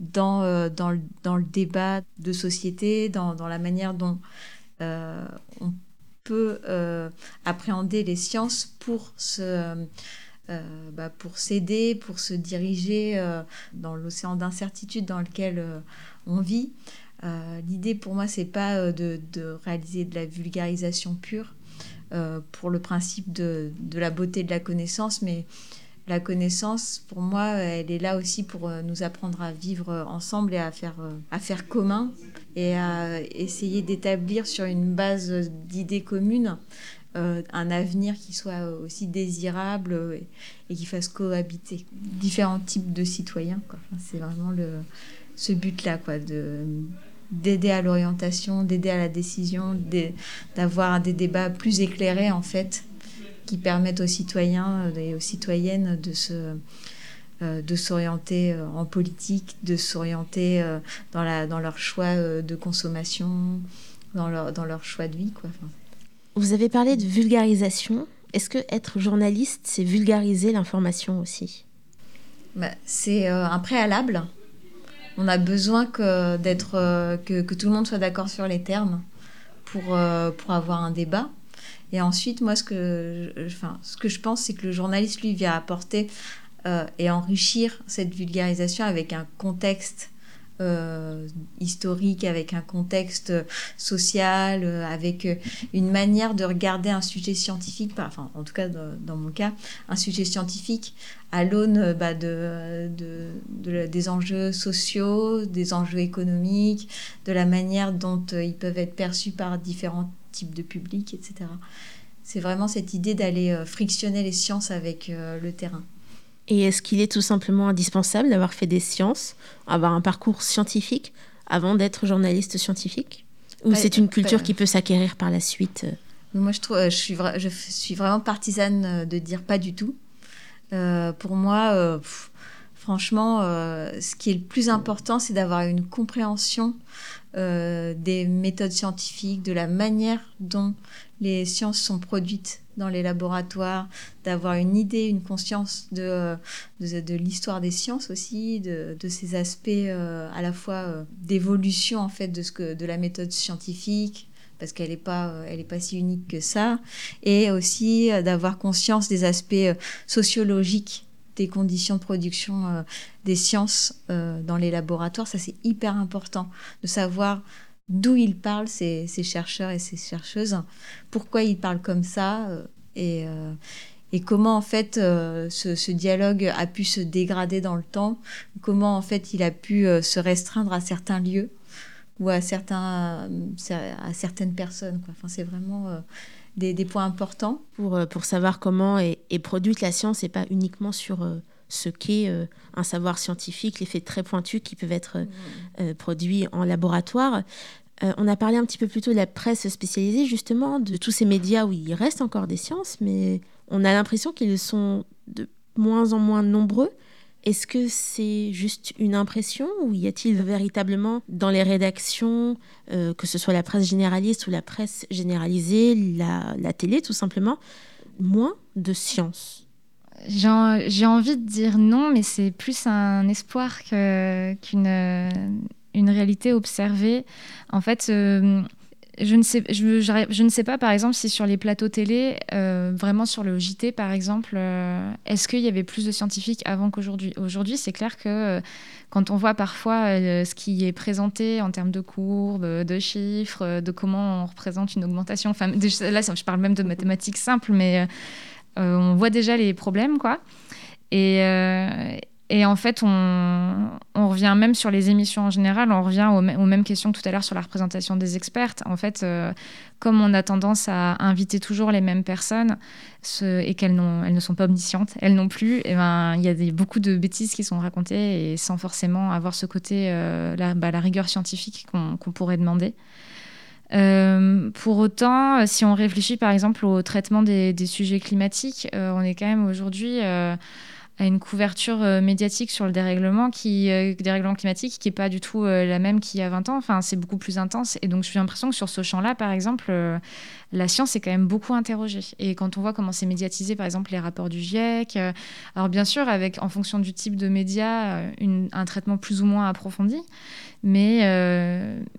dans, euh, dans, le, dans, le, débat de société, dans, dans la manière dont on peut appréhender les sciences pour se euh, bah, pour s'aider, pour se diriger euh, dans l'océan d'incertitude dans lequel euh, on vit. L'idée pour moi, c'est pas de, réaliser de la vulgarisation pure pour le principe de, la beauté de la connaissance, mais la connaissance, pour moi, elle est là aussi pour nous apprendre à vivre ensemble et à faire, à faire commun et à essayer d'établir sur une base d'idées communes euh, un avenir qui soit aussi désirable euh, et, qui fasse cohabiter différents types de citoyens. c'est vraiment le, ce but-là, quoi, de d'aider à l'orientation, d'aider à la décision, d'avoir des débats plus éclairés en fait, qui permettent aux citoyens et aux citoyennes de se euh, de s'orienter en politique, de s'orienter dans, la, dans leur choix de consommation, dans leur, dans leur choix de vie. Quoi. Vous avez parlé de vulgarisation. Est-ce que être journaliste, c'est vulgariser l'information aussi? Bah, C'est euh, un préalable. On a besoin que, d'être, euh, que, que, tout le monde soit d'accord sur les termes pour, euh, pour avoir un débat. Et ensuite, moi, ce que, enfin, ce que je pense, c'est que le journaliste, lui, vient apporter et enrichir cette vulgarisation avec un contexte euh, historique, avec un contexte social, euh, avec euh, une manière de regarder un sujet scientifique, enfin en tout cas dans, mon cas, un sujet scientifique à l'aune bah, de, de, des enjeux sociaux, des enjeux économiques, de la manière dont ils peuvent être perçus par différents types de publics, etc. C'est vraiment cette idée d'aller frictionner les sciences avec le terrain. Et est-ce qu'il est tout simplement indispensable d'avoir fait des sciences, avoir un parcours scientifique avant d'être journaliste scientifique? Ou c'est une culture qui peut s'acquérir par la suite euh? Moi, je, trouve, je, suis, je suis vraiment partisane euh, de dire pas du tout. Euh, pour moi, franchement, ce qui est le plus important, c'est d'avoir une compréhension des méthodes scientifiques, de la manière dont les sciences sont produites dans les laboratoires, d'avoir une idée, une conscience de, de, l'histoire des sciences aussi, de, de ces aspects euh, à la fois euh, d'évolution en fait de, ce que, de la méthode scientifique, parce qu'elle n'est pas, euh, elle pas si unique que ça, et aussi d'avoir conscience des aspects sociologiques des conditions de production des sciences dans les laboratoires. Ça, c'est hyper important de savoir d'où ils parlent, ces, chercheurs et ces chercheuses, pourquoi ils parlent comme ça, euh, et, euh, et comment en fait euh, ce, dialogue a pu se dégrader dans le temps, comment en fait il a pu se restreindre à certains lieux ou à, certains, à certaines personnes. Quoi. Enfin, c'est vraiment des, points importants. Pour, pour savoir comment est, est produite la science et pas uniquement sur ce qu'est un savoir scientifique, les faits très pointus qui peuvent être mmh. produits en laboratoire. Euh, on a parlé un petit peu plus tôt de la presse spécialisée, justement, de tous ces médias où il reste encore des sciences, mais on a l'impression qu'ils sont de moins en moins nombreux. Est-ce que c'est juste une impression ou y a-t-il véritablement dans les rédactions, euh, que ce soit la presse généraliste ou la presse généralisée, la, télé tout simplement, moins de science? J'ai envie de dire non, mais c'est plus un espoir qu'une une réalité observée. En fait, euh, je ne, sais, je, je, ne sais pas, par exemple, si sur les plateaux télé, euh, vraiment sur le JT, par exemple, euh, est-ce qu'il y avait plus de scientifiques avant qu'aujourd'hui? Aujourd'hui, c'est clair que quand on voit parfois ce qui est présenté en termes de courbes, de chiffres, de comment on représente une augmentation, enfin, là, je parle même de mathématiques simples, mais on voit déjà les problèmes, quoi. Et en fait, on, revient même sur les émissions en général, on revient aux, mêmes questions que tout à l'heure sur la représentation des expertes. En fait, euh, comme on a tendance à inviter toujours les mêmes personnes et qu'elles elles ne sont pas omniscientes, elles non plus, eh ben, il y a beaucoup de bêtises qui sont racontées et sans forcément avoir ce côté, euh, la, bah, la, rigueur scientifique qu'on pourrait demander. Euh, pour autant, si on réfléchit par exemple au traitement des, des sujets climatiques, on est quand même aujourd'hui à une couverture euh, médiatique sur le dérèglement, euh, climatique qui n'est pas du tout euh, la même qu'il y a 20 ans. Enfin, c'est beaucoup plus intense. Et donc, j'ai l'impression que sur ce champ-là, par exemple, la science est quand même beaucoup interrogée. Et quand on voit comment c'est médiatisé, par exemple, les rapports du GIEC, alors bien sûr, avec, en fonction du type de média, un traitement plus ou moins approfondi, mais,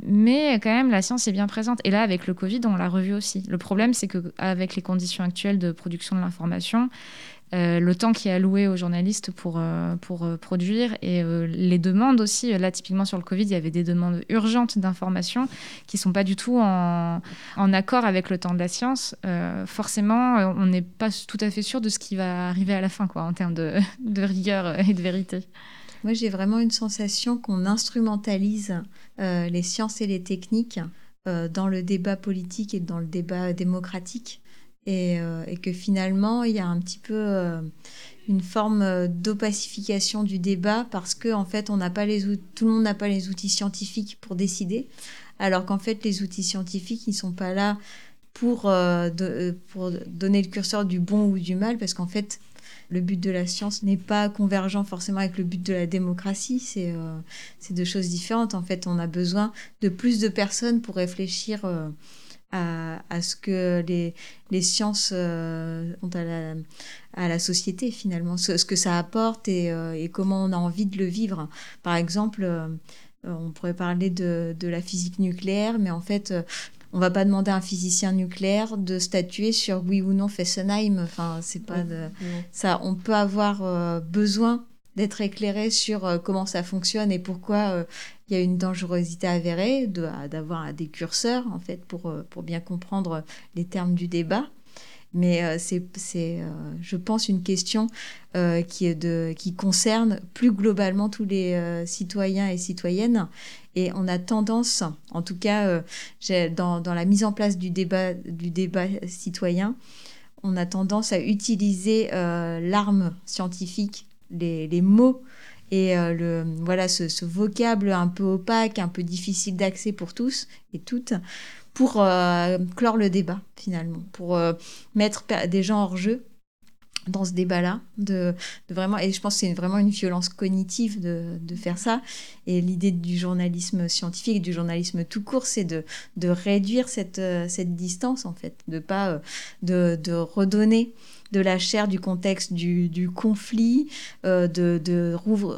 mais quand même, la science est bien présente. Et là, avec le Covid, on l'a revu aussi. Le problème, c'est qu'avec les conditions actuelles de production de l'information, euh, le temps qui est alloué aux journalistes pour, euh, pour euh, produire et les demandes aussi. Là, typiquement sur le Covid, il y avait des demandes urgentes d'informations qui ne sont pas du tout en, en, accord avec le temps de la science. forcément, on n'est pas tout à fait sûr de ce qui va arriver à la fin quoi, en termes de, de rigueur et de vérité. Moi, j'ai vraiment une sensation qu'on instrumentalise les sciences et les techniques dans le débat politique et dans le débat démocratique. Euh, et, que finalement, il y a un petit peu euh, une forme euh, d'opacification du débat parce que en fait, on n'a pas les tout le monde n'a pas les outils scientifiques pour décider, alors qu'en fait, les outils scientifiques, ils sont pas là pour, pour donner le curseur du bon ou du mal, parce qu'en fait, le but de la science n'est pas convergent forcément avec le but de la démocratie. C'est c'est deux choses différentes. En fait, on a besoin de plus de personnes pour réfléchir à, ce que les, les sciences euh, ont à la, à la, société finalement, ce, que ça apporte et, euh, et, comment on a envie de le vivre. Par exemple, euh, on pourrait parler de, de, la physique nucléaire, mais en fait, on va pas demander à un physicien nucléaire de statuer sur oui ou non Fessenheim. Enfin, c'est pas de... ça. On peut avoir besoin d'être éclairé sur comment ça fonctionne et pourquoi il y a une dangerosité avérée d'avoir des curseurs, en fait, pour, euh, pour bien comprendre les termes du débat. Mais euh, c'est, euh, je pense, une question qui, est de, qui concerne plus globalement tous les citoyens et citoyennes. Et on a tendance, en tout cas, dans, dans, la mise en place du débat, du débat citoyen, on a tendance à utiliser l'arme scientifique, les, les mots et euh, le, voilà, ce, vocable un peu opaque, un peu difficile d'accès pour tous et toutes, pour euh, clore le débat finalement, pour euh, mettre des gens hors jeu dans ce débat-là, de, vraiment, et je pense que c'est vraiment une violence cognitive de, faire ça. Et l'idée du journalisme scientifique, du journalisme tout court, c'est de, réduire cette, distance, en fait, de pas de redonner de la chair du contexte du, conflit, euh, de,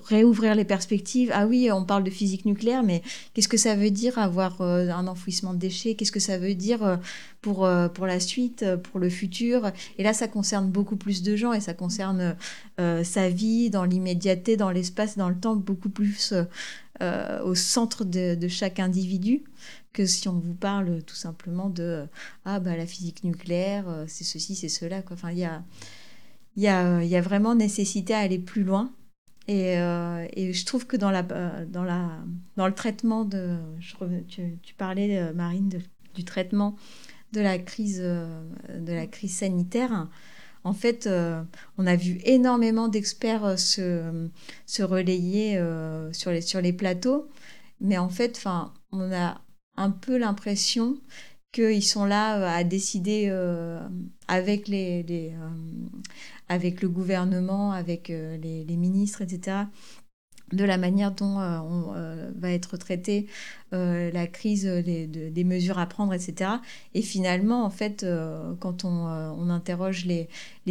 réouvrir les perspectives. Ah oui, on parle de physique nucléaire, mais qu'est-ce que ça veut dire avoir euh, un enfouissement de déchets? Qu'est-ce que ça veut dire euh, pour, pour la suite, pour le futur? Et là, ça concerne beaucoup plus de gens et ça concerne sa vie dans l'immédiateté, dans l'espace, dans le temps, beaucoup plus au centre de chaque individu que si on vous parle tout simplement de ah bah la physique nucléaire, euh, c'est ceci, c'est cela. Quoi. Enfin, il y a, y, a, y a vraiment nécessité à aller plus loin. Et, euh, et, je trouve que dans, la, euh, dans, la, dans le traitement de... Tu, parlais, Marine, du traitement de la crise, de la crise sanitaire. En fait, on a vu énormément d'experts se, se relayer sur, les, sur les plateaux. Mais en fait, on a un peu l'impression qu'ils sont là à décider avec, les, avec le gouvernement, avec les, les, ministres, etc de la manière dont euh, on, euh, va être traité euh, la crise des, mesures à prendre, etc. Et finalement, en fait, quand on, interroge les,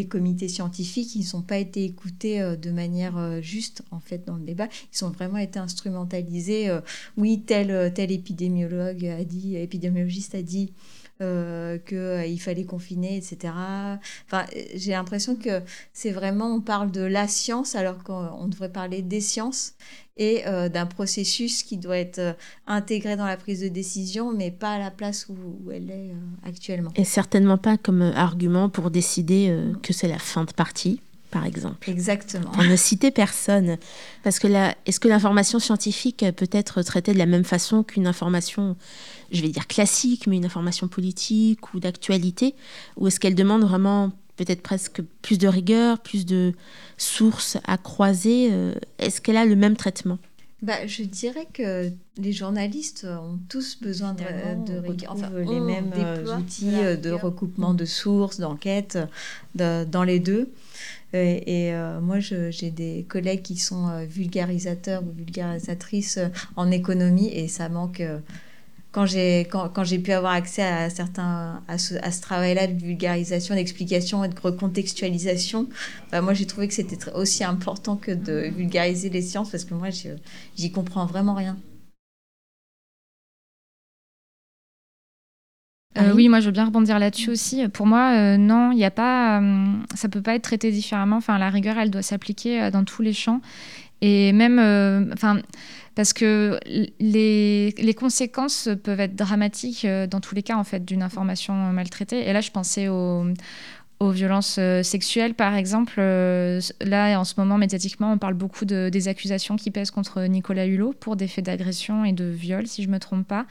comités scientifiques, ils n'ont pas été écoutés de manière juste, en fait, dans le débat. Ils ont vraiment été instrumentalisés. oui, tel, tel épidémiologue a dit, épidémiologiste a dit qu'il euh, fallait confiner, etc. Enfin, j'ai l'impression que c'est vraiment, on parle de la science alors qu'on devrait parler des sciences et euh, d'un processus qui doit être intégré dans la prise de décision, mais pas à la place où, elle est actuellement. Et certainement pas comme argument pour décider que c'est la fin de partie par exemple. Exactement. Pour ne citer personne. Parce que là, est-ce que l'information scientifique peut être traitée de la même façon qu'une information, je vais dire classique, mais une information politique ou d'actualité? Ou est-ce qu'elle demande vraiment peut-être presque plus de rigueur, plus de sources à croiser? Euh, Est-ce qu'elle a le même traitement? Bah, je dirais que les journalistes ont tous besoin de, de enfin, les mêmes euh, outils euh, de recoupement de sources, d'enquête dans les deux. Et, euh, moi, j'ai des collègues qui sont euh, vulgarisateurs ou vulgarisatrices euh, en économie et ça manque. quand j'ai quand, j'ai pu avoir accès à certains à ce, à ce travail-là de vulgarisation, d'explication et de recontextualisation, bah moi j'ai trouvé que c'était aussi important que de vulgariser les sciences parce que moi j'y comprends vraiment rien. Euh, oui, moi je veux bien rebondir là-dessus aussi. Pour moi, euh, non, il n'y a pas, euh, ça peut pas être traité différemment. Enfin, la rigueur, elle doit s'appliquer dans tous les champs. Et même, enfin, parce que les, les, conséquences peuvent être dramatiques dans tous les cas en fait d'une information maltraitée. Et là, je pensais aux, aux violences sexuelles, par exemple. là, en ce moment, médiatiquement, on parle beaucoup de, des accusations qui pèsent contre Nicolas Hulot pour des faits d'agression et de viol, si je me trompe pas.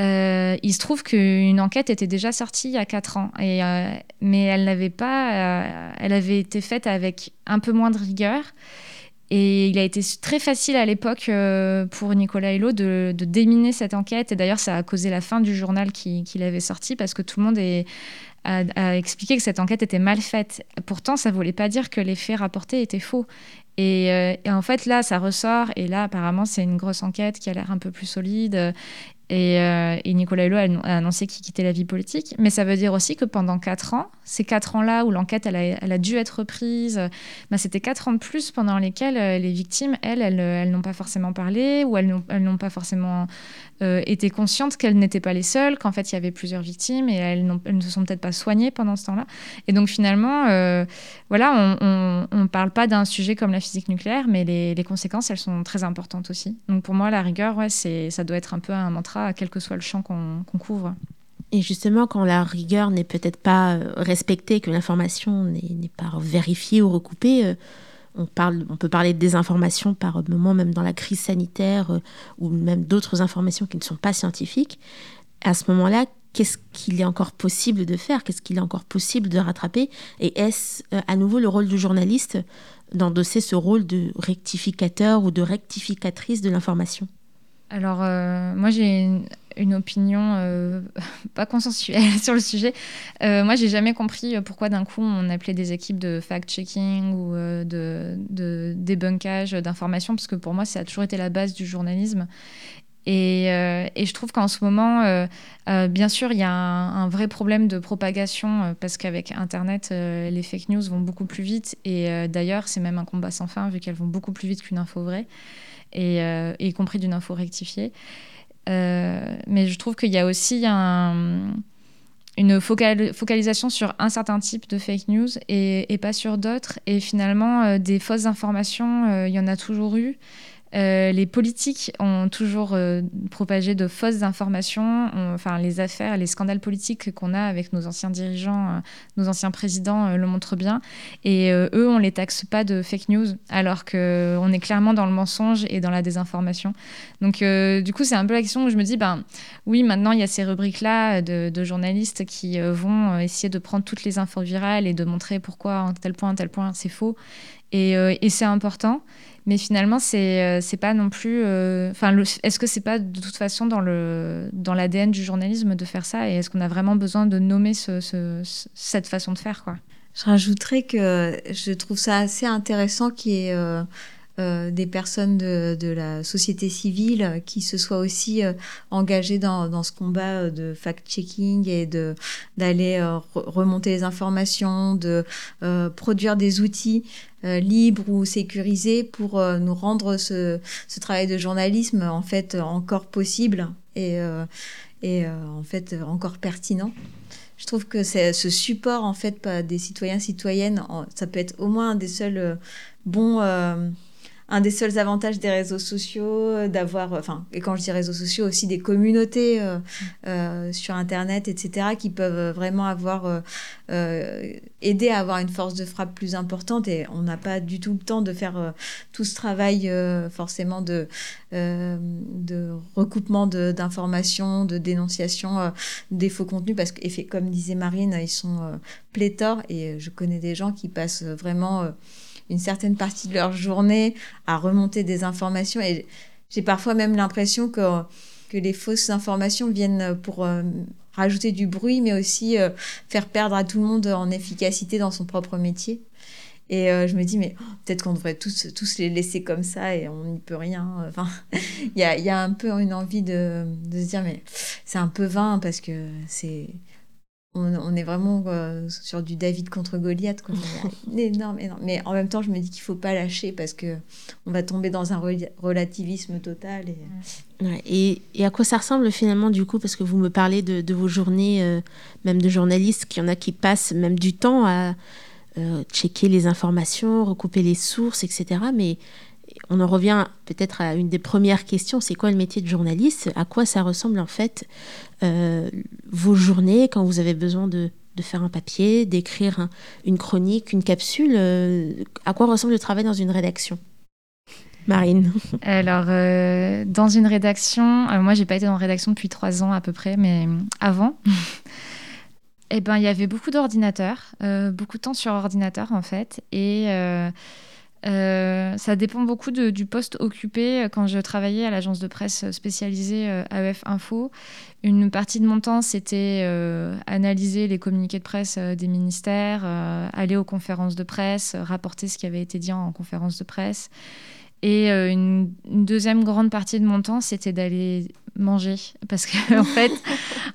Euh, il se trouve qu'une enquête était déjà sortie il y a 4 ans, euh, mais elle n'avait pas, euh, elle avait été faite avec un peu moins de rigueur. Et il a été très facile à l'époque pour Nicolas Hulot de, déminer cette enquête. Et d'ailleurs, ça a causé la fin du journal qu'il avait sorti parce que tout le monde a, expliqué que cette enquête était mal faite. Pourtant, ça ne voulait pas dire que les faits rapportés étaient faux. Et, en fait, là, ça ressort. Et là, apparemment, c'est une grosse enquête qui a l'air un peu plus solide. Euh, et, Nicolas Hulot a annoncé qu'il quittait la vie politique. Mais ça veut dire aussi que pendant quatre ans, ces quatre ans-là où l'enquête a, dû être reprise, bah, c'était quatre ans de plus pendant lesquels euh, les victimes, elles, elles, n'ont pas forcément parlé ou elles n'ont pas forcément euh, été conscientes qu'elles n'étaient pas les seules, qu'en fait il y avait plusieurs victimes et elles, ne se sont peut-être pas soignées pendant ce temps-là. Et donc finalement, voilà, on ne parle pas d'un sujet comme la physique nucléaire, mais les, les, conséquences, elles sont très importantes aussi. Donc pour moi, la rigueur, ouais, ça doit être un peu un mantra quel que soit le champ qu'on couvre. Et justement, quand la rigueur n'est peut-être pas euh, respectée, que l'information n'est pas vérifiée ou recoupée, euh, on, peut parler de désinformation par moment, même dans la crise sanitaire, euh, ou même d'autres informations qui ne sont pas scientifiques. À ce moment-là, qu'est-ce qu'il est encore possible de faire? Qu'est-ce qu'il est encore possible de rattraper? Et est-ce à nouveau le rôle du journaliste d'endosser ce rôle de rectificateur ou de rectificatrice de l'information? Alors, euh, moi, j'ai une, opinion euh, pas consensuelle sur le sujet. Euh, moi, j'ai jamais compris pourquoi d'un coup on appelait des équipes de fact-checking ou de, de, débunkage d'informations, parce que pour moi, ça a toujours été la base du journalisme. Et, je trouve qu'en ce moment, bien sûr, il y a un, un, vrai problème de propagation, parce qu'avec Internet, les fake news vont beaucoup plus vite. Et d'ailleurs, c'est même un combat sans fin, vu qu'elles vont beaucoup plus vite qu'une info vraie et, euh, y compris d'une info rectifiée. Euh, mais je trouve qu'il y a aussi une focalisation sur un certain type de fake news et, pas sur d'autres. Et finalement, euh, des fausses informations, il y en a toujours eu. Euh, les politiques ont toujours euh, propagé de fausses informations. enfin, les affaires, les scandales politiques qu'on a avec nos anciens dirigeants, euh, nos anciens présidents le montrent bien. Et eux, on les taxe pas de fake news, alors qu'on est clairement dans le mensonge et dans la désinformation. Donc, du coup, c'est un peu la question où je me dis, ben oui, maintenant il y a ces rubriques-là de, journalistes qui vont essayer de prendre toutes les infos virales et de montrer pourquoi un tel point, un tel point, c'est faux. Et, et c'est important. Mais finalement, c'est c'est pas non plus. Enfin, est-ce que c'est pas de toute façon dans le dans l'ADN du journalisme de faire ça? Et est-ce qu'on a vraiment besoin de nommer ce, ce, cette façon de faire quoi? Je rajouterais que je trouve ça assez intéressant qu'il y ait euh, des personnes de, de, la société civile qui se soient aussi euh, engagées dans, dans, ce combat euh, de fact-checking et de d'aller remonter les informations, de produire des outils libres ou sécurisés pour nous rendre ce, ce, travail de journalisme en fait encore possible et, et en fait encore pertinent. Je trouve que c'est ce support en fait des citoyens citoyennes ça peut être au moins un des seuls bons un des seuls avantages des réseaux sociaux, euh, d'avoir, euh, enfin, et quand je dis réseaux sociaux, aussi des communautés euh, euh, sur Internet, etc., qui peuvent vraiment avoir euh, aider à avoir une force de frappe plus importante. Et on n'a pas du tout le temps de faire tout ce travail forcément de, de recoupement d'informations, de, dénonciation des faux contenus, parce que, comme disait Marine, ils sont pléthores, et je connais des gens qui passent vraiment une certaine partie de leur journée à remonter des informations. Et j'ai parfois même l'impression que, que les fausses informations viennent pour euh, rajouter du bruit, mais aussi euh, faire perdre à tout le monde en efficacité dans son propre métier. Et euh, je me dis, mais oh, peut-être qu'on devrait tous, tous les laisser comme ça et on n'y peut rien. Enfin, il y a, y a, un peu une envie de, de se dire, mais c'est un peu vain parce que c'est on, est vraiment euh, sur du David contre Goliath. Quoi. énorme, énorme. Mais en même temps, je me dis qu'il faut pas lâcher parce que on va tomber dans un relativisme total. Et... et, à quoi ça ressemble finalement du coup? Parce que vous me parlez de, vos journées, euh, même de journalistes, qu'il y en a qui passent même du temps à euh, checker les informations, recouper les sources, etc. Mais on en revient peut-être à une des premières questions, c'est quoi le métier de journaliste? À quoi ça ressemble en fait euh, vos journées quand vous avez besoin de, faire un papier, d'écrire une chronique, une capsule euh, À quoi ressemble le travail dans une rédaction? Marine. Alors, euh, dans une rédaction, moi, j'ai pas été en rédaction depuis trois ans à peu près, mais avant, eh ben, il y avait beaucoup d'ordinateurs, beaucoup de temps sur ordinateur en fait, et euh, ça dépend beaucoup du poste occupé. Quand je travaillais à l'agence de presse spécialisée euh, AEF Info, une partie de mon temps, c'était euh, analyser les communiqués de presse des ministères, aller aux conférences de presse, rapporter ce qui avait été dit en conférence de presse. Et une, deuxième grande partie de mon temps, c'était d'aller manger. Parce qu'en en fait,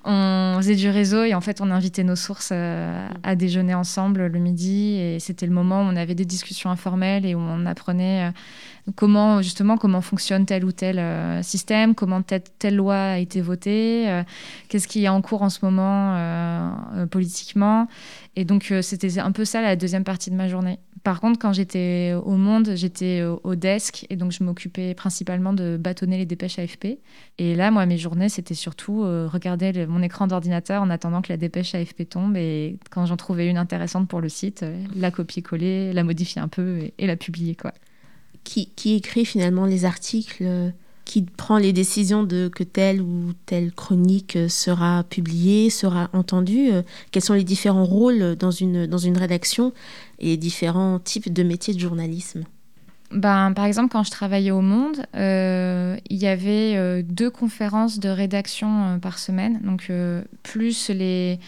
on faisait du réseau et en fait, on invitait nos sources euh, à déjeuner ensemble le midi. Et c'était le moment où on avait des discussions informelles et où on apprenait euh, comment, justement, comment fonctionne tel ou tel euh, système, comment telle, loi a été votée, qu'est-ce qui est en cours en ce moment politiquement. Et donc, c'était un peu ça la deuxième partie de ma journée. Par contre, quand j'étais au Monde, j'étais au desk et donc je m'occupais principalement de bâtonner les dépêches AFP. Et là, moi, mes journées, c'était surtout euh, regarder mon écran d'ordinateur en attendant que la dépêche AFP tombe et quand j'en trouvais une intéressante pour le site, euh, la copier-coller, la modifier un peu et, la publier, quoi. Qui, qui, écrit finalement les articles euh, qui prend les décisions de que telle ou telle chronique sera publiée, sera entendue Quels sont les différents rôles dans une, dans une rédaction et différents types de métiers de journalisme? Ben, par exemple, quand je travaillais au Monde, euh, il y avait euh, deux conférences de rédaction euh, par semaine, donc plus les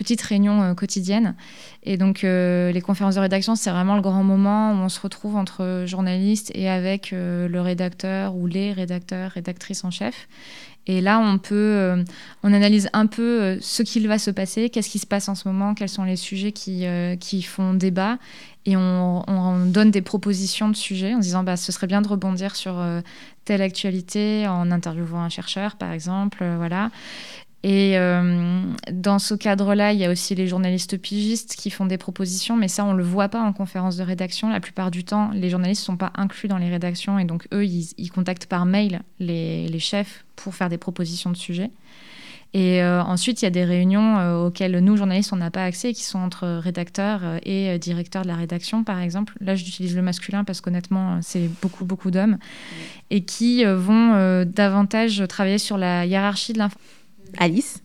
petites réunions quotidiennes. Et donc, les conférences de rédaction, c'est vraiment le grand moment où on se retrouve entre journalistes et avec le rédacteur ou les rédacteurs, rédactrices en chef. Et là, on peut, on analyse un peu ce qu'il va se passer, qu'est-ce qui se passe en ce moment, quels sont les sujets qui, qui font débat, et on, donne des propositions de sujets en disant bah, ce serait bien de rebondir sur euh, telle actualité en interviewant un chercheur, par exemple. Euh, voilà. Et euh, dans ce cadre-là, il y a aussi les journalistes pigistes qui font des propositions, mais ça, on ne le voit pas en conférence de rédaction. La plupart du temps, les journalistes ne sont pas inclus dans les rédactions et donc eux, ils, contactent par mail les, chefs pour faire des propositions de sujets. Et euh, ensuite, il y a des réunions euh, auxquelles nous, journalistes, on n'a pas accès, qui sont entre rédacteurs et directeurs de la rédaction, par exemple. Là, j'utilise le masculin parce qu'honnêtement, c'est beaucoup, beaucoup d'hommes. Et qui vont davantage travailler sur la hiérarchie de l'information. Alice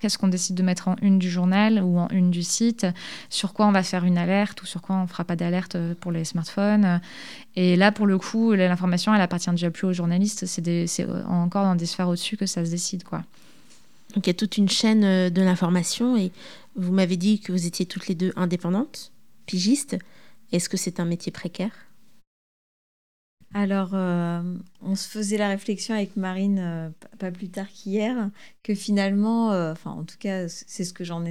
qu'est-ce qu'on décide de mettre en une du journal ou en une du site, sur quoi on va faire une alerte ou sur quoi on ne fera pas d'alerte pour les smartphones? Et là, pour le coup, l'information, elle appartient déjà plus aux journalistes. C'est encore dans des sphères au-dessus que ça se décide. quoi. Donc il y a toute une chaîne euh, de l'information et vous m'avez dit que vous étiez toutes les deux indépendantes, pigistes. Est-ce que c'est un métier précaire? Alors, euh, on se faisait la réflexion avec Marine euh, pas plus tard qu'hier, que finalement, enfin en tout cas, c'est ce que j'en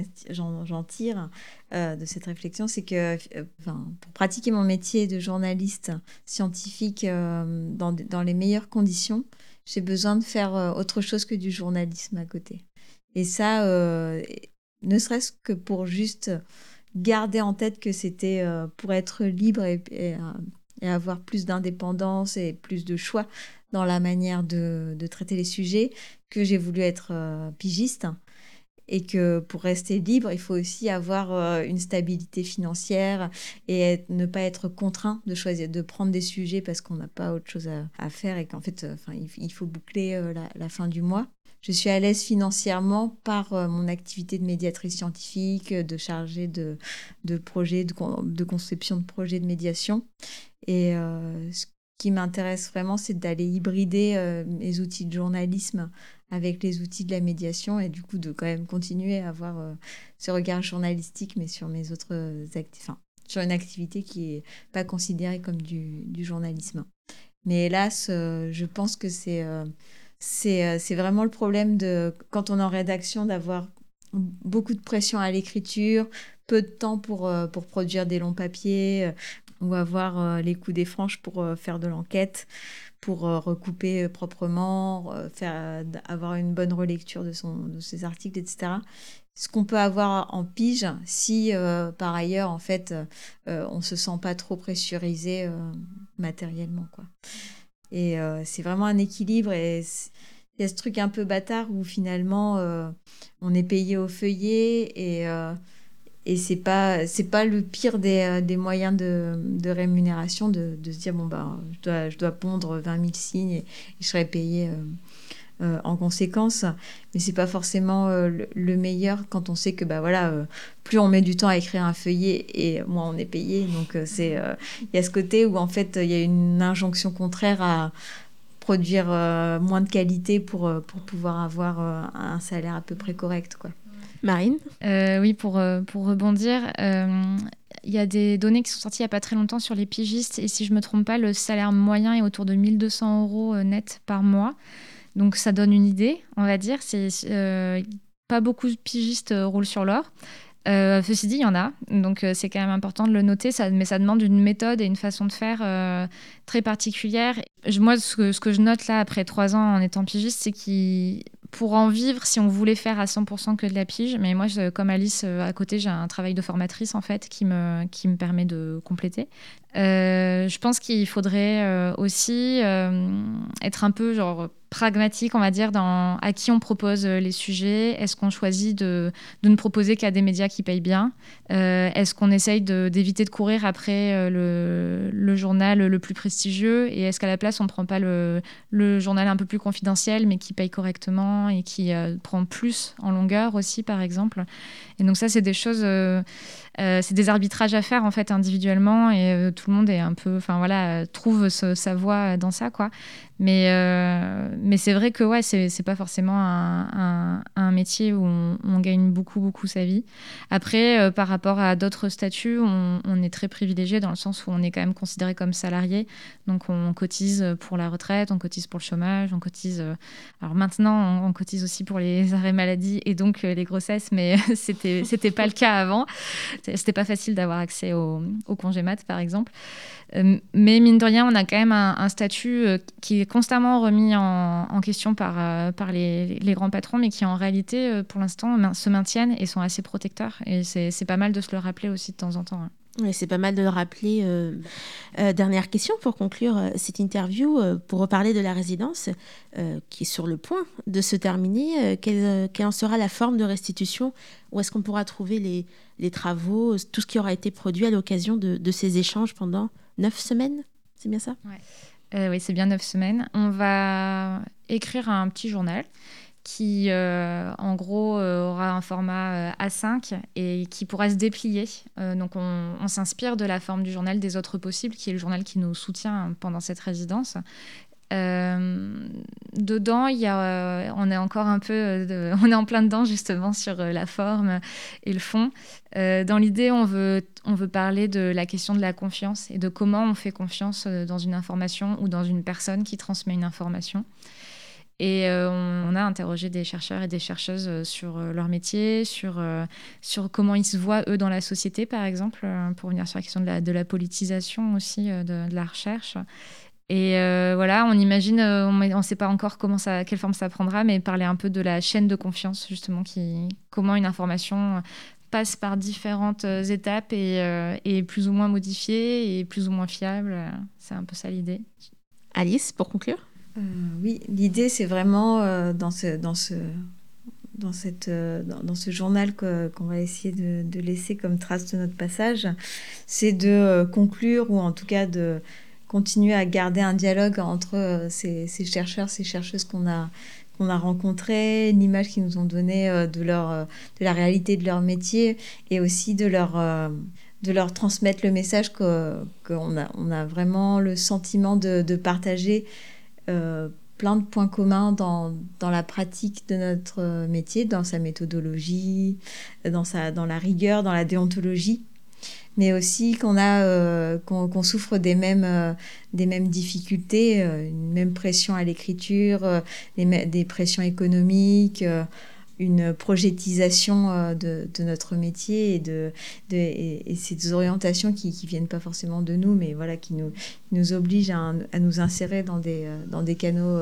tire de cette réflexion, c'est que pour pratiquer mon métier de journaliste scientifique dans, dans, les meilleures conditions, j'ai besoin de faire autre chose que du journalisme à côté. Et ça, euh, ne serait-ce que pour juste garder en tête que c'était euh, pour être libre et, euh, et, avoir plus d'indépendance et plus de choix dans la manière de, de traiter les sujets que j'ai voulu être pigiste et que pour rester libre, il faut aussi avoir une stabilité financière et ne pas être contraint de choisir, de prendre des sujets parce qu'on n'a pas autre chose à, faire et qu'en fait, enfin, il, faut boucler la, fin du mois. Je suis à l'aise financièrement par euh, mon activité de médiatrice scientifique, de chargée de, de projets, de, conception de projets de médiation. Et euh, ce qui m'intéresse vraiment, c'est d'aller hybrider euh, mes outils de journalisme avec les outils de la médiation et du coup de quand même continuer à avoir ce regard journalistique, mais sur mes autres activités, sur une activité qui n'est pas considérée comme du, journalisme. Mais hélas, je pense que c'est euh, c'est vraiment le problème de quand on est en rédaction d'avoir beaucoup de pression à l'écriture, peu de temps pour, euh, pour produire des longs papiers, euh, ou avoir les coups des franches pour faire de l'enquête, pour recouper proprement, faire, avoir une bonne relecture de, son, de ses articles, etc. Ce qu'on peut avoir en pige si, par ailleurs, en fait, on se sent pas trop pressurisé matériellement, quoi. Et euh, c'est vraiment un équilibre. Et il y a ce truc un peu bâtard où finalement euh, on est payé au feuillet et, euh, et c'est pas c'est pas le pire des, des moyens de, de rémunération de, de, se dire bon bah je dois, je dois pondre 20 000 signes et, je serai payé euh, en conséquence. Mais c'est pas forcément euh, le, meilleur quand on sait que bah voilà, euh, plus on met du temps à écrire un feuillet et moins on est payé. Donc c'est il y a ce côté où en fait il y a une injonction contraire à produire moins de qualité pour, pour pouvoir avoir un salaire à peu près correct quoi. Marine? Oui, pour, pour rebondir, il y a des données qui sont sorties il n'y a pas très longtemps sur les pigistes, et si je ne me trompe pas, le salaire moyen est autour de 1200 euros net par mois. Donc ça donne une idée, on va dire. C'est euh, pas beaucoup de pigistes euh, roulent sur l'or. Euh, ceci dit, il y en a, donc c'est quand même important de le noter, ça, mais ça demande une méthode et une façon de faire très particulière. moi, ce que, que, je note là, après trois ans en étant pigiste, c'est qu'il pour en vivre si on voulait faire à 100% que de la pige. Mais moi, comme Alice, à côté, j'ai un travail de formatrice en fait qui me, qui me permet de compléter. Euh, je pense qu'il faudrait euh, aussi être un peu genre pragmatique, on va dire, dans à qui on propose les sujets. Est-ce qu'on choisit de, ne proposer qu'à des médias qui payent bien? Est-ce qu'on essaye d'éviter de, courir après le, journal le plus prestigieux? Et est-ce qu'à la place, on ne prend pas le, journal un peu plus confidentiel, mais qui paye correctement et qui euh, prend plus en longueur aussi, par exemple? Et donc ça, c'est des choses, euh, euh, c'est des arbitrages à faire en fait individuellement et tout le monde est un peu, enfin voilà, trouve sa voie dans ça, quoi. Mais, mais c'est vrai que ouais, c'est pas forcément un, un, métier où on, gagne beaucoup, beaucoup sa vie. Après, par rapport à d'autres statuts, on, on, est très privilégié dans le sens où on est quand même considéré comme salarié. Donc on cotise pour la retraite, on cotise pour le chômage, on cotise. alors maintenant, on, cotise aussi pour les arrêts maladie et donc les grossesses, mais c'était c'était pas le cas avant. C'était pas facile d'avoir accès au, congé mat, par exemple. Euh, mais mine de rien, on a quand même un, statut euh, qui est constamment remis en, question par, euh, par les, les, grands patrons, mais qui en réalité, pour l'instant, se maintiennent et sont assez protecteurs. Et c'est pas mal de se le rappeler aussi de temps en temps. Hein c'est pas mal de le rappeler. Euh, euh, dernière question pour conclure euh, cette interview, pour reparler de la résidence qui est sur le point de se terminer. Quelle, en sera la forme de restitution? Où est-ce qu'on pourra trouver les, les, travaux, tout ce qui aura été produit à l'occasion de, de, ces échanges pendant neuf semaines? C'est bien ça? Oui, c'est bien neuf semaines. On va écrire un petit journal qui, en gros, aura un format A5 et qui pourra se déplier. donc, on, on s'inspire de la forme du journal des autres possibles, qui est le journal qui nous soutient pendant cette résidence. Euh, dedans, il y a, euh, on est encore un peu, euh, on est en plein dedans justement sur la forme et le fond. dans l'idée, on veut, on veut parler de la question de la confiance et de comment on fait confiance dans une information ou dans une personne qui transmet une information. Et on, a interrogé des chercheurs et des chercheuses sur leur métier, sur, sur comment ils se voient, eux, dans la société, par exemple, pour venir sur la question de la, politisation aussi de la recherche. Et euh, voilà, on imagine, euh, on ne sait pas encore comment ça, quelle forme ça prendra, mais parler un peu de la chaîne de confiance, justement, qui, comment une information passe par différentes euh, étapes et est plus ou moins modifiée et plus ou moins fiable. C'est un peu ça l'idée. Alice, pour conclure? Oui, l'idée, c'est vraiment dans ce, dans ce, dans, cette, dans, ce journal qu'on va essayer de, de, laisser comme trace de notre passage, c'est de conclure ou en tout cas de continuer à garder un dialogue entre euh, ces, chercheurs, ces chercheuses qu'on a, qu'on a rencontrées, l'image qu'ils nous ont donnée euh, de, leur, euh, de la réalité de leur métier et aussi de leur, de leur transmettre le message qu'on a, on a vraiment le sentiment de, de partager plein de points communs dans, dans, la pratique de notre métier, dans sa méthodologie, dans, sa, dans la rigueur, dans la déontologie mais aussi qu'on a euh, qu'on souffre des mêmes euh, des mêmes difficultés, euh, une même pression à l'écriture, des pressions économiques, une projetisation de, de, notre métier et de, de et, ces orientations qui qui viennent pas forcément de nous, mais voilà qui nous nous obligent à, à nous insérer dans des dans des canaux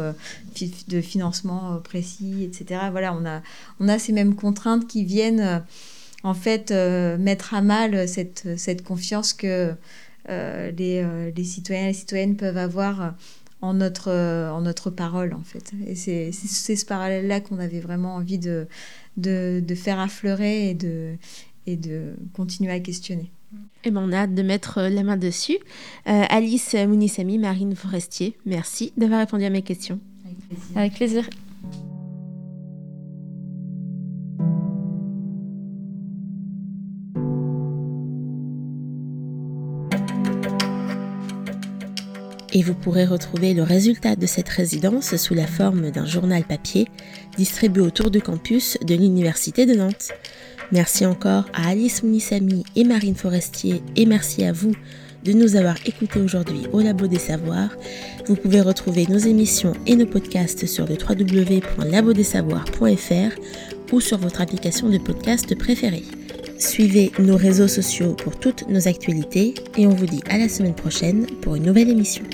de financement précis, etc. Voilà, on a on a ces mêmes contraintes qui viennent en fait euh, mettre à mal cette, cette confiance que euh, les, euh, les, citoyens et les citoyennes peuvent avoir en notre, en notre parole, en fait. Et c'est ce parallèle-là qu'on avait vraiment envie de, de, de, faire affleurer et de, et de continuer à questionner. Et eh ben, on a hâte de mettre la main dessus. Alice Mounissami, Marine Forestier, merci d'avoir répondu à mes questions. Avec plaisir. Et vous pourrez retrouver le résultat de cette résidence sous la forme d'un journal papier distribué autour du campus de l'Université de Nantes. Merci encore à Alice Mounissami et Marine Forestier et merci à vous de nous avoir écoutés aujourd'hui au Labo des Savoirs. Vous pouvez retrouver nos émissions et nos podcasts sur le www.labodesavoirs.fr ou sur votre application de podcast préférée. Suivez nos réseaux sociaux pour toutes nos actualités et on vous dit à la semaine prochaine pour une nouvelle émission.